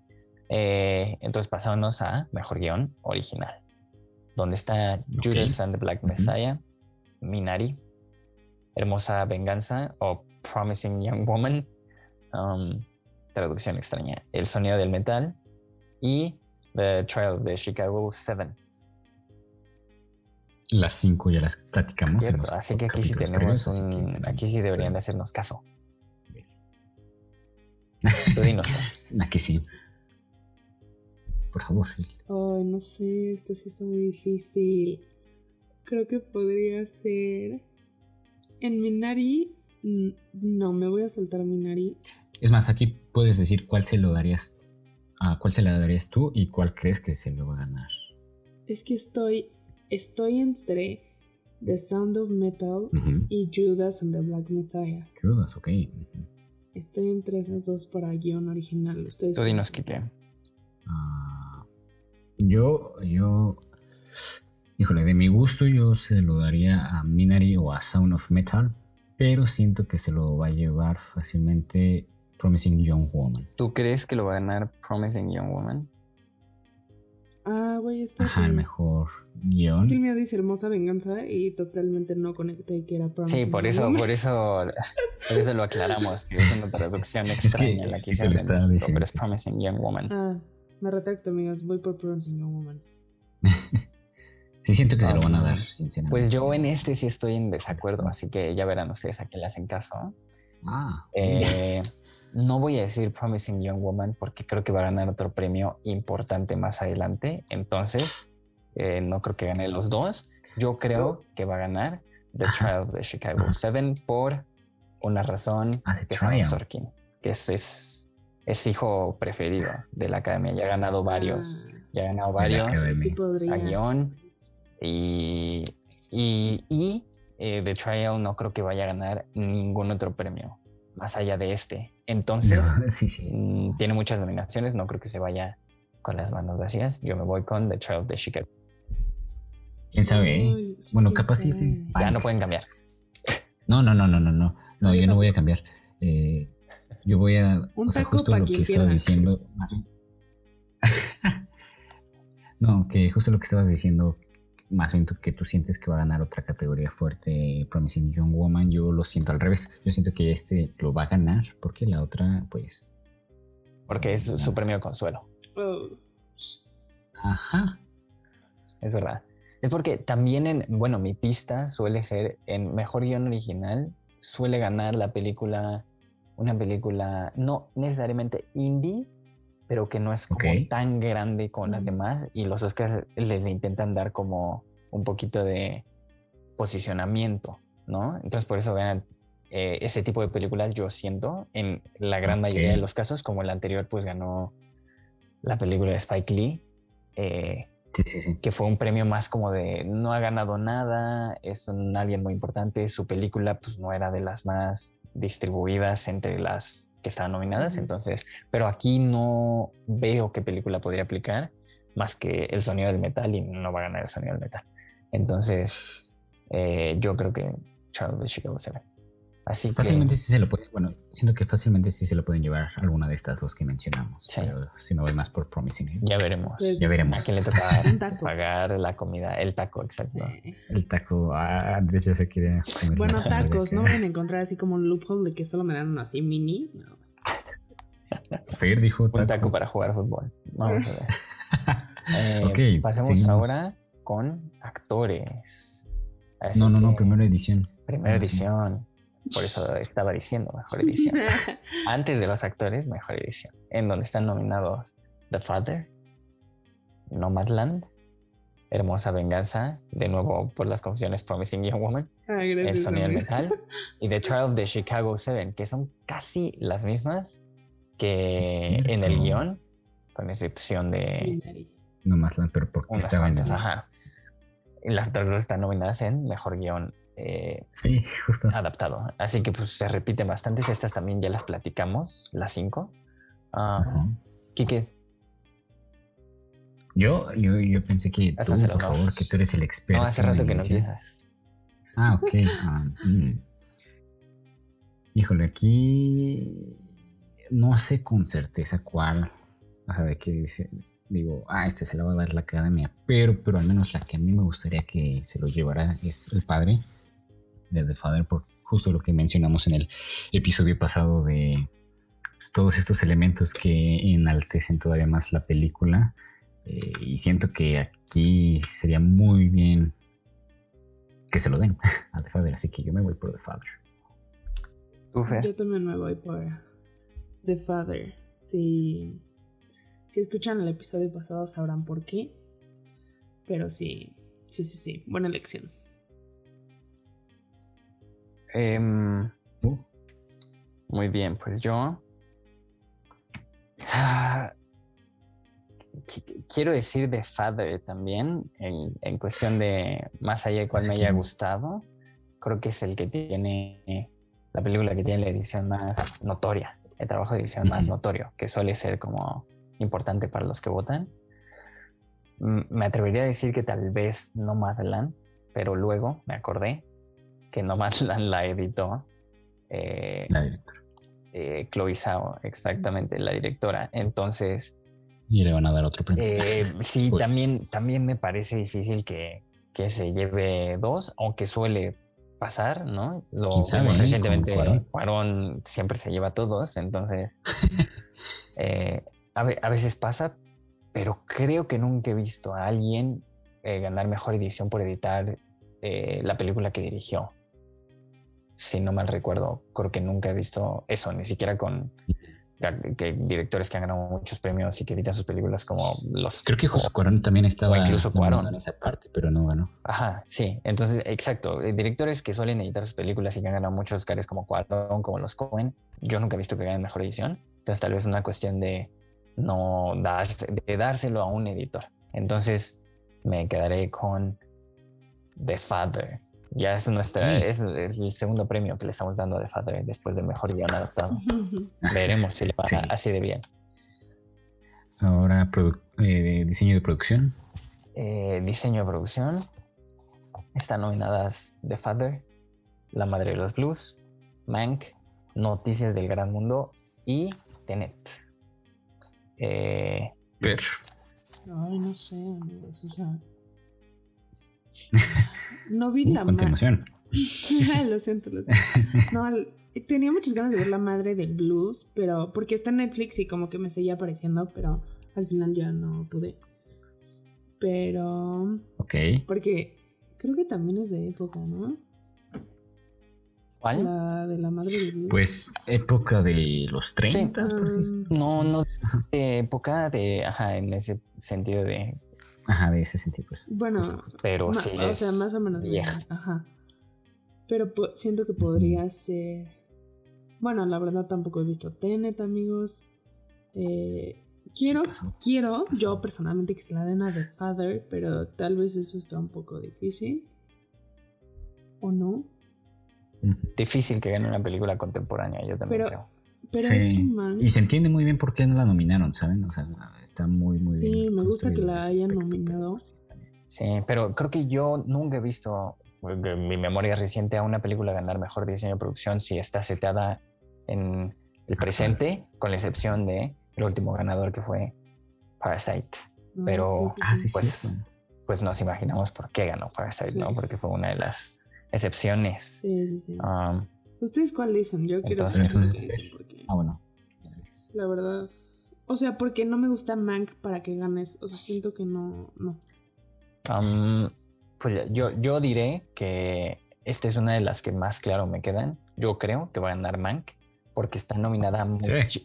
Eh, entonces pasamos a mejor guion original, donde está Judas and the Black Messiah, Minari, Hermosa Venganza o Promising Young Woman, um, traducción extraña, El sonido del metal y The Trial of the Chicago 7. Las cinco ya las platicamos. así que aquí sí tenemos un, aquí sí deberían de hacernos caso. *laughs* Tú dinos. *laughs* Aquí sí. Por favor, Ay, no sé, esto sí está muy difícil. Creo que podría ser. En Minari. No, me voy a saltar Minari. Es más, aquí puedes decir cuál se lo darías. A cuál se lo darías tú y cuál crees que se lo va a ganar. Es que estoy. Estoy entre The Sound of Metal y Judas and the Black Messiah. Judas, ok. Estoy entre esas dos para guion original. Ustedes. Tú dinos, Kike. Yo, yo, híjole, de mi gusto yo se lo daría a Minari o a Sound of Metal, pero siento que se lo va a llevar fácilmente Promising Young Woman. ¿Tú crees que lo va a ganar Promising Young Woman? Ah, güey, espérate. Ajá, el mejor guion. Es que el mío dice Hermosa Venganza y totalmente no conecté que era Promising Sí, por eso, por eso, por eso lo aclaramos, que es una traducción *laughs* extraña la que hice pero es Promising Young Woman. Ah, me retracto, amigos. Voy por Promising Young Woman. *laughs* sí, siento que se lo van a dar, sinceramente. Pues yo en este sí estoy en desacuerdo, así que ya verán ustedes a qué le hacen caso. Ah. Eh, *laughs* no voy a decir Promising Young Woman porque creo que va a ganar otro premio importante más adelante. Entonces, eh, no creo que gane los dos. Yo creo que va a ganar The Trial of the Chicago 7 por una razón ah, que es Sorkin, que es es hijo preferido de la academia. Ya ha ganado varios. Ah. Ya ha ganado varios. a guion. Y, y, y eh, The Trial no creo que vaya a ganar ningún otro premio más allá de este. Entonces, *laughs* mm, tiene muchas nominaciones. No creo que se vaya con las manos vacías. Yo me voy con The Trial de Chicago. ¿Quién sabe? bueno, capaz sí, sí. Ya no pueden cambiar. No, no, no, no, no, no. No, yo no voy a cambiar. Eh, yo voy a. o sea, justo lo que estabas diciendo. *laughs* no, que justo lo que estabas diciendo, más bien que tú sientes que va a ganar otra categoría fuerte, Promising Young Woman, yo lo siento al revés. Yo siento que este lo va a ganar porque la otra, pues. Porque es su premio de consuelo. Oh. Ajá. Es verdad. Es porque también en, bueno, mi pista suele ser en mejor guion original, suele ganar la película una película no necesariamente indie, pero que no es como tan grande como las demás y los Oscars les intentan dar como un poquito de posicionamiento ¿no? Entonces por eso vean eh, ese tipo de películas yo siento en la gran mayoría de los casos, como el anterior pues ganó la película de Spike Lee, eh, que fue un premio más como de no ha ganado nada, es un alguien muy importante, su película pues no era de las más distribuidas entre las que estaban nominadas, entonces, pero aquí no veo qué película podría aplicar más que el sonido del metal y no va a ganar el sonido del metal. Entonces, eh, yo creo que Charles de Chicago se ve. Así fácilmente sí se lo puede, bueno, siento que fácilmente sí se lo pueden llevar alguna de estas dos que mencionamos. Pero si me voy más por Promising. Ya veremos. Pues, ya veremos. A quién le *laughs* toca pagar la comida, el taco, exacto. El taco, ah, Andrés ya se quiere comer Bueno, tacos, no van a encontrar así como un loophole de que solo me dan uno así mini. No. *laughs* Fer dijo taco. Un taco para jugar fútbol. Vamos a ver. *laughs* eh, pasemos ahora con actores. no, no, no, primera edición. Primera edición. Por eso estaba diciendo mejor edición. *laughs* Antes de los actores, mejor edición. En donde están nominados The Father, Nomadland, Hermosa Venganza, de nuevo por las confesiones Promising Young Woman, El Sonido Metal y The Trial de Chicago 7, que son casi las mismas que en el guion, con excepción de. Nomadland, pero porque estaban. Ajá. Las otras dos están nominadas en Mejor Guión eh, sí, justo. adaptado. Así que pues se repiten bastantes. Estas también ya las platicamos, las cinco. Uh, Yo, yo, yo pensé que tú, por favor, que tú eres el experto. No, hace rato que no empiezas. Ah, ok. Ah, mm. Híjole, aquí no sé con certeza cuál. O sea, de qué dice digo, ah, este se la va a dar la academia, pero, pero al menos la que a mí me gustaría que se lo llevara es el padre, de The Father por justo lo que mencionamos en el episodio pasado de pues, todos estos elementos que enaltecen todavía más la película. Eh, y siento que aquí sería muy bien que se lo den *laughs* a The Father, así que yo me voy por The Father. Yo también me voy por The Father. Si, si escuchan el episodio pasado sabrán por qué. Pero sí, sí, sí, sí. Buena elección. Em. Muy bien, pues yo. Ah, quiero decir de Father también, en, cuestión de más allá de cuál me haya gustado. Creo que es el que tiene la película que tiene la edición más notoria, el trabajo de edición más notorio, que suele ser como importante para los que votan. Me atrevería a decir que tal vez no Madland, pero luego me acordé que nomás *laughs* la, la editó. Eh, la directora. Eh, Chloe Zhao, exactamente, la directora. Entonces. Y le van a dar otro premio. Eh, *laughs* sí, también, también me parece difícil que, que, se lleve dos, aunque suele pasar, ¿no? Lo sabe, recientemente. Cuarón siempre se lleva todos, entonces. *laughs* a, a, veces pasa, pero creo que nunca he visto a alguien ganar mejor edición por editar la película que dirigió si no mal recuerdo, creo que nunca he visto eso, ni siquiera con directores que han ganado muchos premios y que editan sus películas como los... Creo que José Cuarón también estaba incluso Cuarón. en esa parte, pero no ganó. Ajá, sí. Entonces, exacto. Eh, directores que suelen editar sus películas y que han ganado muchos Oscars como Cuarón, como los Cohen, yo nunca he visto que ganen mejor edición. Entonces, tal vez es una cuestión de no de dárselo a un editor. Entonces, me quedaré con The Father ya es nuestra, es, el segundo premio que le estamos dando a The Father después del mejor guion adaptado. *laughs* Veremos si le pasa así de bien. Ahora, eh, diseño de producción. Eh, diseño de producción. Están nominadas The Father, La Madre de los Blues, Mank, Noticias del Gran Mundo y Tenet. Eh, Ay, no sé, amigos. O sea, no vi la madre. *laughs* lo siento, lo siento. No, tenía muchas ganas de ver la madre del blues, pero porque está en Netflix y como que me seguía apareciendo, pero al final ya no pude. Pero. Ok. Porque creo que también es de época, ¿no? ¿Cuál? La de la madre del blues. Pues época de los 30, por así ah. No, no, de época de, ajá, en ese sentido de Ajá, de ese sentido, pues. Bueno, pero sí. O sea, más o menos. Ajá. Pero siento que podría ser. Bueno, la verdad tampoco he visto Tenet, amigos. Eh, quiero, quiero, yo personalmente que se la den a The Father, pero tal vez eso está un poco difícil. ¿O no? Difícil que gane una película contemporánea, yo también creo. Pero es que, man, Y se entiende muy bien por qué no la nominaron, ¿saben? O sea, está muy, muy bien. Sí, me gusta que la hayan nominado. Sí, pero creo que yo nunca he visto, en mi memoria reciente, a una película ganar mejor diseño de producción si está seteada en el presente, con la excepción de el último ganador que fue Parasite. Pero ah, pues, pues nos imaginamos por qué ganó Parasite, ¿no? Porque fue una de las excepciones. Sí, sí, sí. Um, ¿Ustedes cuál dicen? Yo quiero saber lo que dicen porque... Ah, bueno. La verdad... O sea, porque no me gusta Mank para que ganes. O sea, siento que no... no. Um, pues yo, yo diré que esta es una de las que más claro me quedan. Yo creo que va a ganar Mank porque está nominada.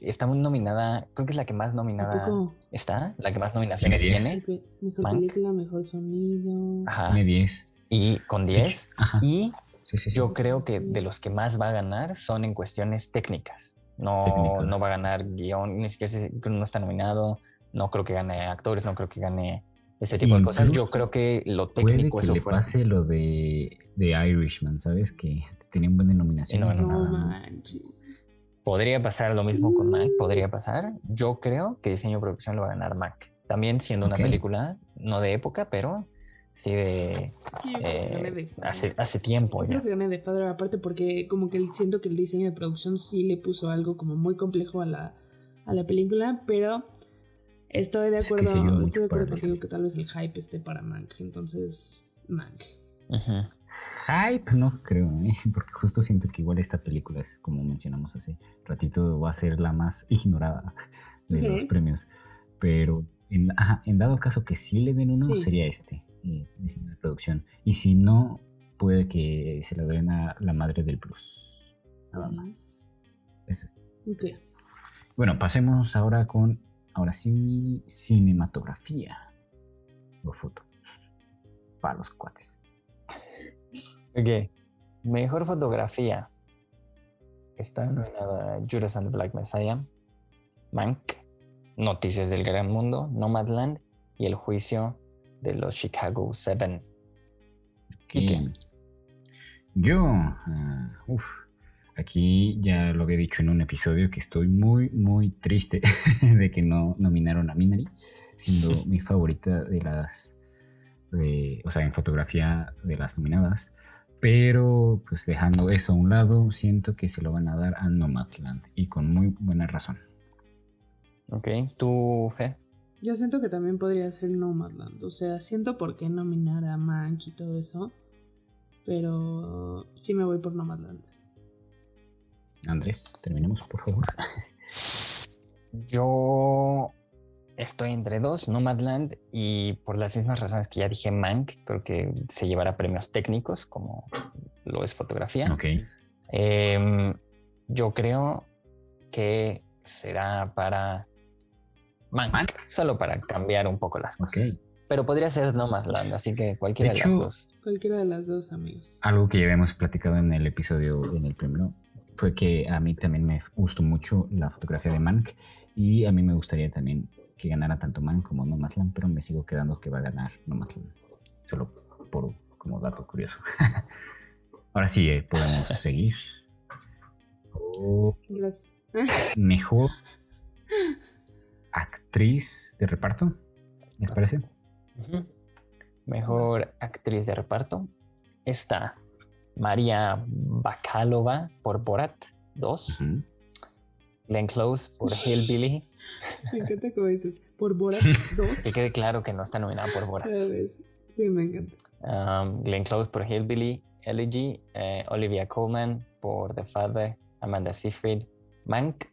Está muy nominada. Creo que es la que más nominada está. La que más nominaciones tiene. Mejor película, mejor sonido. Ajá. Tiene 10. Y con 10. Y yo creo que de los que más va a ganar son en cuestiones técnicas. No, no va a ganar guion, ni siquiera no está nominado. No creo que gane actores, no creo que gane este tipo de cosas. Yo creo que lo técnico puede que le pase lo de, de, Irishman, ¿sabes? Que tenía un buen denominación. No, no, Podría pasar lo mismo con Mac, podría pasar. Yo creo que diseño de producción lo va a ganar Mac. También siendo una película no de época, pero sí de, eh, hace, hace tiempo. Yo creo que gané de Father aparte porque como que siento que el diseño de producción sí le puso algo como muy complejo a la, a la película, pero estoy de acuerdo, estoy de acuerdo contigo que tal vez el hype esté para Mank, entonces Mank. Hype, no creo, ¿eh? *laughs* porque justo siento que igual esta película es, como mencionamos hace ratito, va a ser la más *laughs* ignorada de los premios. Pero en, en, dado caso que sí le den uno, sería este, eh, diseño de producción. Y si no, puede que se le den a la madre del plus. Nada más. Bueno, pasemos ahora con, ahora sí, cinematografía. O foto. *laughs* Para los cuates. Ok. Mejor fotografía. Está nominada Judas and the Black Messiah, Mank, Noticias del Gran Mundo, Nomadland y El Juicio de los Chicago Seven. ¿Y Yo, ah, aquí ya lo había dicho en un episodio que estoy muy, muy triste *laughs* de que no nominaron a Minari, siendo *laughs* mi favorita de las, o sea, en fotografía de las nominadas. Pero, pues dejando eso a un lado, siento que se lo van a dar a Nomadland y con muy buena razón. Ok, ¿tu fe? Yo siento que también podría ser Nomadland. O sea, siento por qué nominar a Mank y todo eso. Pero sí me voy por Nomadland. Andrés, terminemos, por favor. Yo estoy entre dos, Nomadland, y por las mismas razones que ya dije, Mank, creo que se llevará premios técnicos, como lo es fotografía. Ok. Em, yo creo que será para Mank, solo para cambiar un poco las cosas. Pero podría ser Nomadland, así que cualquiera de, las dos. Cualquiera de las dos, amigos. Algo que ya habíamos platicado en el episodio, en el primero, fue que a mí también me gustó mucho la fotografía de Mank y a mí me gustaría también que ganara tanto Mank como Nomadland, pero me sigo quedando que va a ganar Nomadland. Solo por como dato curioso. *laughs* Ahora sí, eh, podemos *laughs* seguir. Gracias. Mejor *laughs* actriz de reparto, ¿les parece? Mejor actriz de reparto está María Bakalova por Borat 2. Glenn Close por Hillbilly. *laughs* Me encanta cómo dices, por Borat *laughs* 2. que quede claro que no está nominada por Borat. Sí, me encanta. Um, Glenn Close por Hillbilly, Elegy, eh, Olivia Colman por The Father, Amanda Seyfried, Mank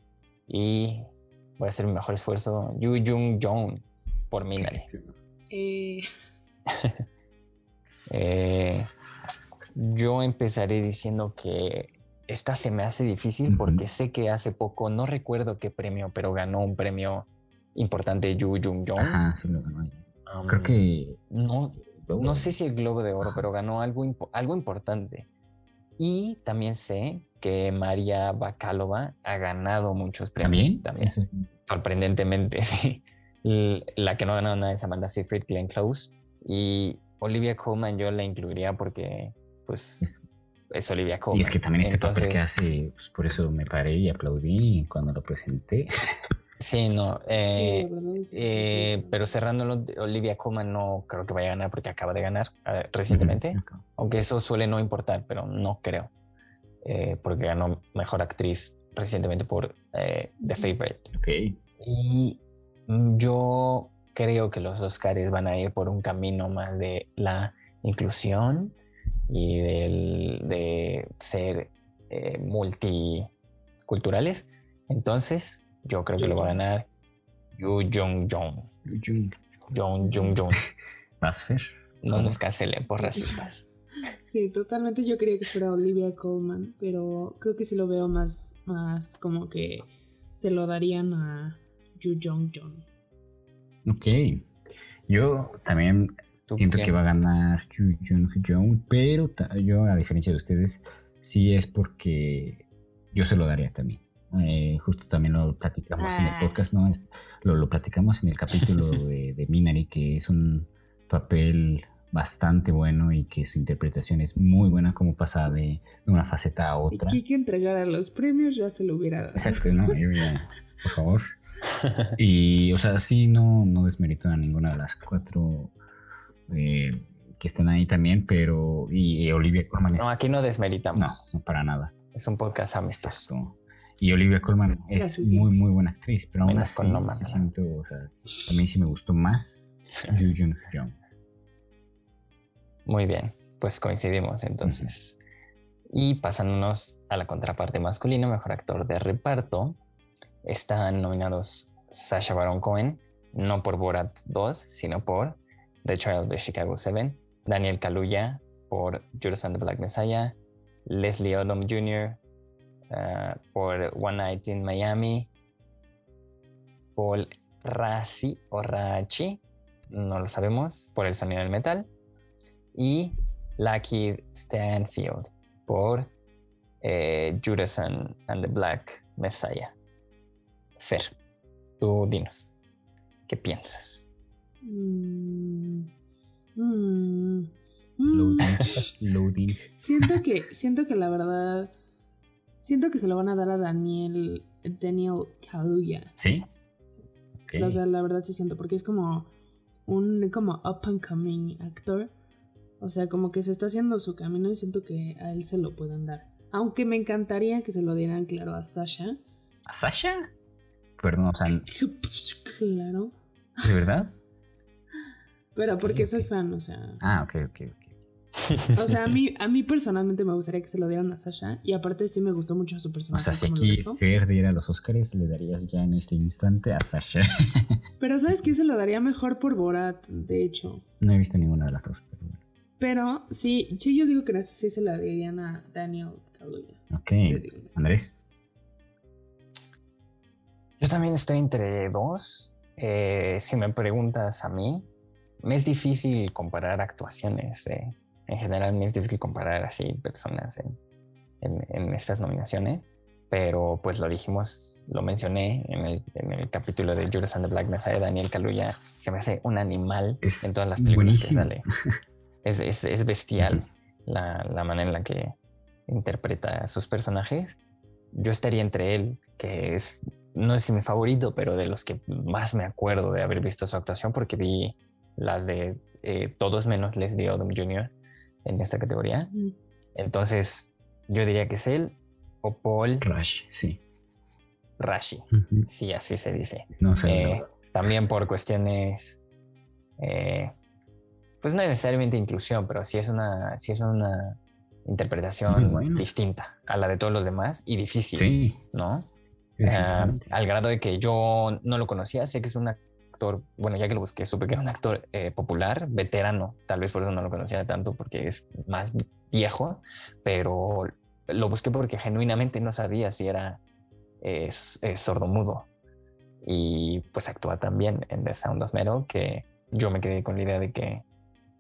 y voy a hacer mi mejor esfuerzo. Yu Jung Jong por Minari. *laughs* Eh. eh, yo empezaré diciendo que esta se me hace difícil porque sé que hace poco, no recuerdo qué premio, pero ganó un premio importante Yu Jung Jong. Ajá, sí lo ganó. Creo que. No, no sé si el Globo de Oro, pero ganó algo, algo importante. Y también sé que María Bakalova ha ganado muchos premios. También. Sorprendentemente, *laughs* sí. La que no ganó nada es Amanda Seyfried, Glenn Close. Y Olivia Colman yo la incluiría porque, pues, es, Olivia Colman. Y es que también este papel que hace, pues, por eso me paré y aplaudí cuando lo presenté. *laughs* Sí, no. Eh, eh, pero cerrándolo, Olivia Colman no creo que vaya a ganar porque acaba de ganar eh, recientemente. Aunque eso suele no importar, pero no creo. Porque ganó mejor actriz recientemente por The Favorite. Ok. Y yo creo que los Oscars van a ir por un camino más de la inclusión y de ser multiculturales. Entonces, yo creo que lo va a ganar Yu Jong Jong. Jong Jong Jong. *laughs* Fer? No nos cancelen por racistas. Sí, totalmente yo quería que fuera Olivia Colman, pero creo que sí lo veo más, más como que se lo darían a Yu Jong Jong. Ok. Yo también siento que va a ganar Yu Jong Jong, pero yo, a diferencia de ustedes, sí es porque yo se lo daría también. Eh, justo también lo platicamos en el ah. podcast, ¿no? Lo, lo platicamos en el capítulo *laughs* de, Minari, que es un papel bastante bueno y que su interpretación es muy buena como pasa de, una faceta a otra. Si Kiki entregara los premios ya se lo hubiera dado. Exacto, ¿no? *laughs* por favor. Y, o sea, sí, no, no desmerito a ninguna de las cuatro eh, que están ahí también, pero... Y, Olivia Colman No, aquí no desmeritamos. No, no para nada. Es un podcast amistoso. Y Olivia Colman es muy, muy buena actriz, pero aún así siento, o sea, también sí me gustó más *laughs* Yu Jun Hyun. Muy bien, pues coincidimos entonces. Y pasándonos a la contraparte masculina, mejor actor de reparto, están nominados Sasha Baron Cohen, no por Borat 2, sino por The Trial de Chicago 7, Daniel Kaluuya por Judas and the Black Messiah, Leslie Odom Jr. Ah, por One Night in Miami, Paul Raci o Rachi, no lo sabemos, por el sonido del metal, y Lucky Stanfield por eh, Judas and, the Black Messiah. Fer, tú dinos, ¿qué piensas? Mm, mm, loading. Siento que, siento que la verdad Siento que se lo van a dar a Daniel, Daniel Kaluuya. ¿Sí? O sea, la verdad sí siento, porque es como un como up and coming actor. O sea, como que se está haciendo su camino y siento que a él se lo pueden dar. Aunque me encantaría que se lo dieran, claro, a Sasha. ¿A Sasha? Perdón, o sea. *laughs* Claro. ¿De verdad? Pero porque soy fan, o sea. Ah, ok, ok, ok. O sea, a mí, a mí personalmente me gustaría que se lo dieran a Sasha. Y aparte sí me gustó mucho su personaje. O sea, si aquí Fer diera los Oscars, le darías ya en este instante a Sasha. Pero ¿sabes qué? Se lo daría mejor por Borat, de hecho. No he visto ninguna de las dos, pero Pero sí, sí yo digo que sí se la darían a Daniel Kaluuya. Ok. Andrés. Yo también estoy entre dos. Eh, si me preguntas a mí, me es difícil comparar actuaciones. Eh en general me es difícil comparar así personas en, en, estas nominaciones, pero pues lo dijimos, lo mencioné en el, en el capítulo de Judas and the Black Messiah, Daniel Kaluuya se me hace un animal en todas las películas que sale. *laughs* Es, es, es bestial la, la, manera en la que interpreta a sus personajes. Yo estaría entre él, que es, no es mi favorito, pero de los que más me acuerdo de haber visto su actuación, porque vi las de eh, todos menos Leslie Odom Jr., en esta categoría. Entonces, yo diría que es él o Paul. Rashi, sí. Rashi, sí, así se dice. No sé. Eh, también por cuestiones, eh, pues no necesariamente inclusión, pero sí es una, sí es una interpretación distinta a la de todos los demás y difícil, sí. ¿no? Ah, al grado de que yo no lo conocía, sé que es una bueno, ya que lo busqué, supe que era un actor eh, popular, veterano, tal vez por eso no lo conocía tanto, porque es más viejo, pero lo busqué porque genuinamente no sabía si era es, sordomudo. Y pues actúa también en The Sound of Metal, que yo me quedé con la idea de que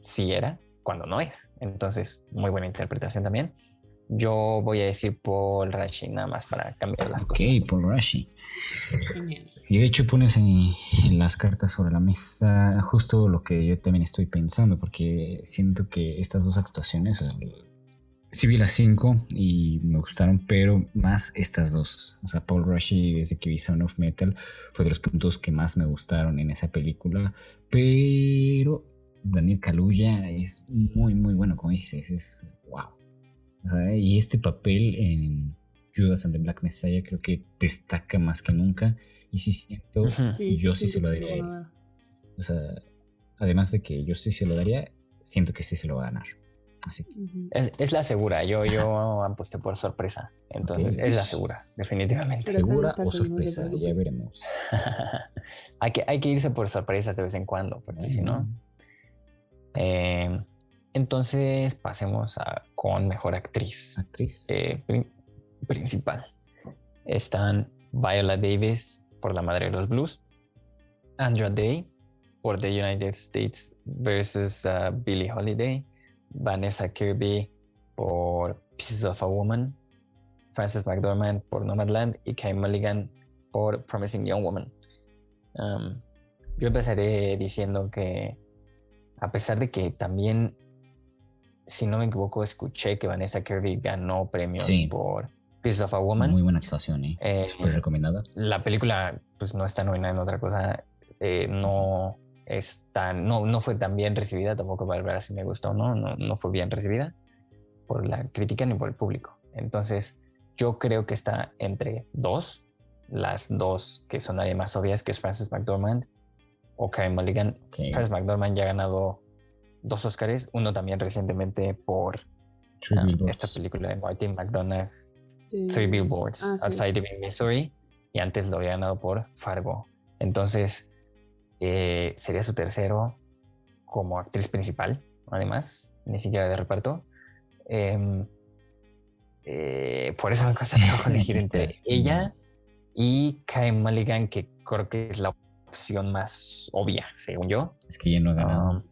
sí era, cuando no es. Entonces, muy buena interpretación también. Yo voy a decir Paul Rashi, nada más para cambiar las Ok, cosas. Paul Rashi. Y de hecho pones en, en las cartas sobre la mesa justo lo que yo también estoy pensando, porque siento que estas dos actuaciones, o sea, sí vi las cinco y me gustaron, pero más estas dos. O sea, Paul Rashi desde que vi Sound of Metal fue de los puntos que más me gustaron en esa película, pero Daniel Kaluuya es muy, muy bueno, como dices, es wow. Y este papel en Judas and the Black Messiah creo que destaca más que nunca. Y sí siento. Sí, yo sí, sí se lo daría a. O sea, además de que yo sí se lo daría, siento que sí se lo va a ganar. Así que. Es, es la segura, yo, yo aposté por sorpresa. Entonces, Ok. es la segura, definitivamente. Pero segura o no sorpresa, ya veremos. *laughs* hay, que, hay que irse por sorpresas de vez en cuando, porque si no. Eh, entonces, pasemos a, con mejor actriz Actriz. eh, pri- principal. Están Viola Davis por La Madre de los Blues, Andra Day por The United States versus uh, Billie Holiday, Vanessa Kirby por Pieces of a Woman, Frances McDormand por Nomadland y Kay Mulligan por Promising Young Woman. Um, yo empezaré diciendo que a pesar de que también, si no me equivoco, escuché que Vanessa Kirby ganó premios Sí. por Pieces of a Woman. Muy buena actuación, ¿eh? Eh, Súper recomendada. la película pues no está nominada en otra cosa eh, no está no, no fue tan bien recibida tampoco para ver si me gustó o no, no no fue bien recibida por la crítica ni por el público entonces yo creo que está entre dos las dos que son nadie más obvias que es Frances McDormand o Mulligan Ok. Frances McDormand ya ha ganado dos Oscars uno también recientemente por um, Billboards. esta película de Martin McDonagh Three Billboards Ah, sí, Outside sí. Ebbing, Missouri y antes lo había ganado por Fargo. Entonces eh, sería su tercero como actriz principal, además, ni siquiera de reparto. Em, eh, por eso me cuesta *laughs* trabajo elegir entre ella y Kai Mulligan, que creo que es la opción más obvia, según yo. Es que ya no ha ganado. Um,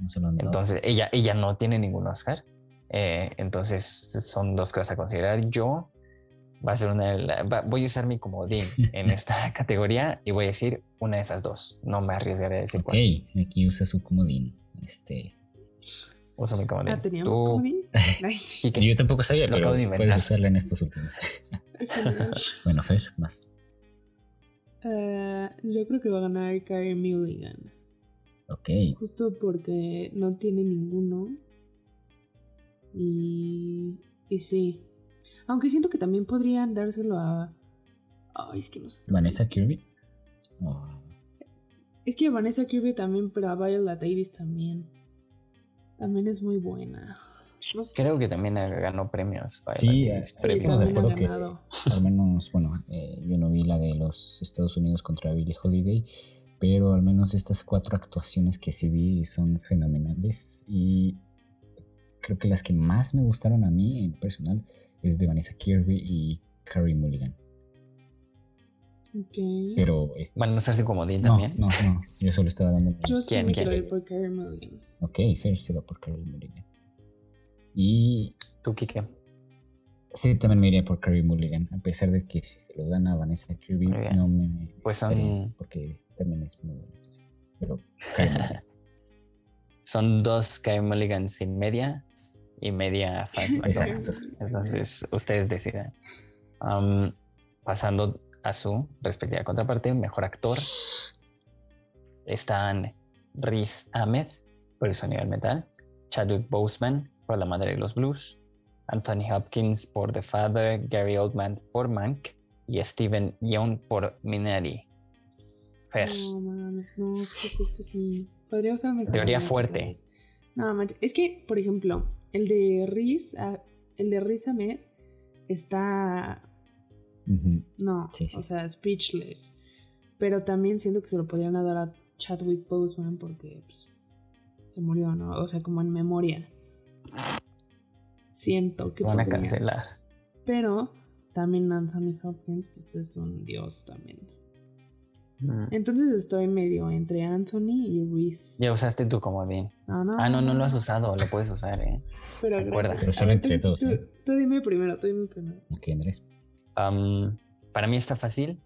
no se lo han dado. entonces, ella, ella no tiene ningún Oscar. Eh, entonces, son dos cosas a considerar. Yo va a ser una va- voy a usar mi comodín *laughs* en esta categoría y voy a decir una de esas dos. No me arriesgaré a decir ok, cuál. aquí usa su comodín. Este, Uso mi comodín. Ah, teníamos Tú, comodín. *laughs* Quique, yo tampoco sabía, Lo pero puedes usarla en estos últimos. *laughs* Bueno, Fer, más. Eh, yo creo que va a ganar Carey Mulligan. Ok. Justo porque no tiene ninguno. Y. Y sí. Aunque siento que también podrían dárselo a. Ay, es que no sé. Vanessa. Kirby. Oh, Es que a Vanessa Kirby también, pero a Viola Davis también. También es muy buena. No sé. creo que también ganó premios. para Sí, la- sí, Sí, estamos de que- al menos, bueno, eh, yo no vi la de los Estados Unidos contra Billie Holiday, pero al menos estas cuatro actuaciones que sí vi son fenomenales y creo que las que más me gustaron a mí en personal es de Vanessa Kirby y Carrie Mulligan. Ok. Pero Van a usar su comodín no, también. no, no, yo solo estaba dando. Yo sí ¿Quién, me quiero ir por Carey Mulligan. Ok, Fer se va por Carrie Mulligan. Y Tú, Kike. sí, también me iría por Carrie Mulligan, a pesar de que si se lo dan a Vanessa Kirby, no me Pues son- porque también es muy bueno. Pero Carrie. *laughs* Son dos Kai Mulligans y media y media *laughs* McDormand. Exacto. Entonces, ustedes decidan. Pasando a su respectiva contraparte, mejor actor, están Riz Ahmed por el sonido del metal, Chadwick Boseman por La Madre de los Blues, Anthony Hopkins por The Father, Gary Oldman por Mank y Steven Yeun por Minari. Fer, No, mames, no, es que es este sí. Podría ser mejor. Teoría fuerte. No, manches. Es que, por ejemplo, el de Riz, ah, el de Riz Ahmed está. No, Sí, sí. o sea, speechless. Pero también siento que se lo podrían dar a Chadwick Boseman porque pues, se murió, ¿no? O sea, como en memoria. Siento que van a podría. cancelar. Pero también Anthony Hopkins, pues es un dios también. Mm. Entonces estoy medio entre Anthony y Reese. Ya usaste tu comodín. No, no, Ah, no, no lo has usado, lo puedes usar, ¿eh? Pero recuerda. Pero solo entre tú- dos, tú- ¿eh? tú dime primero, tú dime primero. Ok, Andrés. Am, para mí está fácil,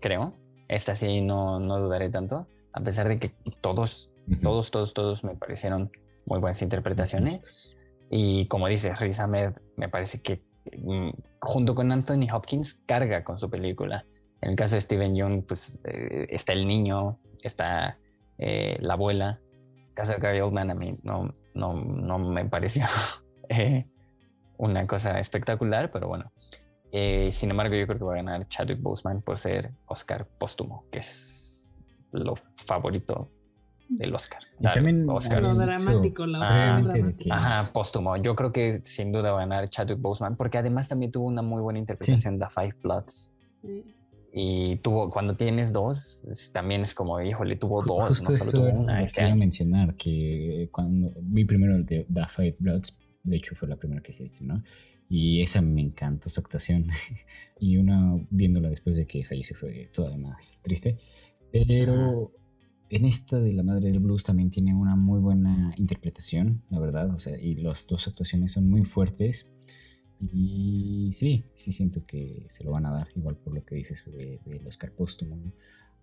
creo. Esta sí no, no dudaré tanto. A pesar de que todos, todos, todos, todos me parecieron muy buenas interpretaciones. Y como dice Riz Ahmed, me parece que mm, junto con Anthony Hopkins carga con su película. En el caso de Steven Yeun, pues eh, está el niño, está eh, la abuela. En el caso de Gary Oldman, a mí no, no, no me pareció *laughs* eh, una cosa espectacular, pero bueno. Eh, sin embargo, yo creo que va a ganar Chadwick Boseman por ser Oscar póstumo, que es lo favorito del Oscar. Y también Oscar. Lo dramático, la Ah, dramática. Ajá, póstumo. Yo creo que sin duda va a ganar Chadwick Boseman, porque además también tuvo una muy buena interpretación de Five Bloods. Sí. Y tuvo, cuando tienes dos, es- también es como, híjole, tuvo dos, Justo no eso tuvo una este que iba a año. mencionar, que cuando vi primero el de The Five Bloods, de hecho fue la primera que se estrenó, y esa me encantó su actuación, *laughs* y una viéndola después de que falleció fue todavía más triste, pero en esta de La Madre del Blues también tiene una muy buena interpretación, la verdad, o sea, y las dos actuaciones son muy fuertes, y sí, sí siento que se lo van a dar, igual por lo que dices de- del Oscar póstumo, ¿no?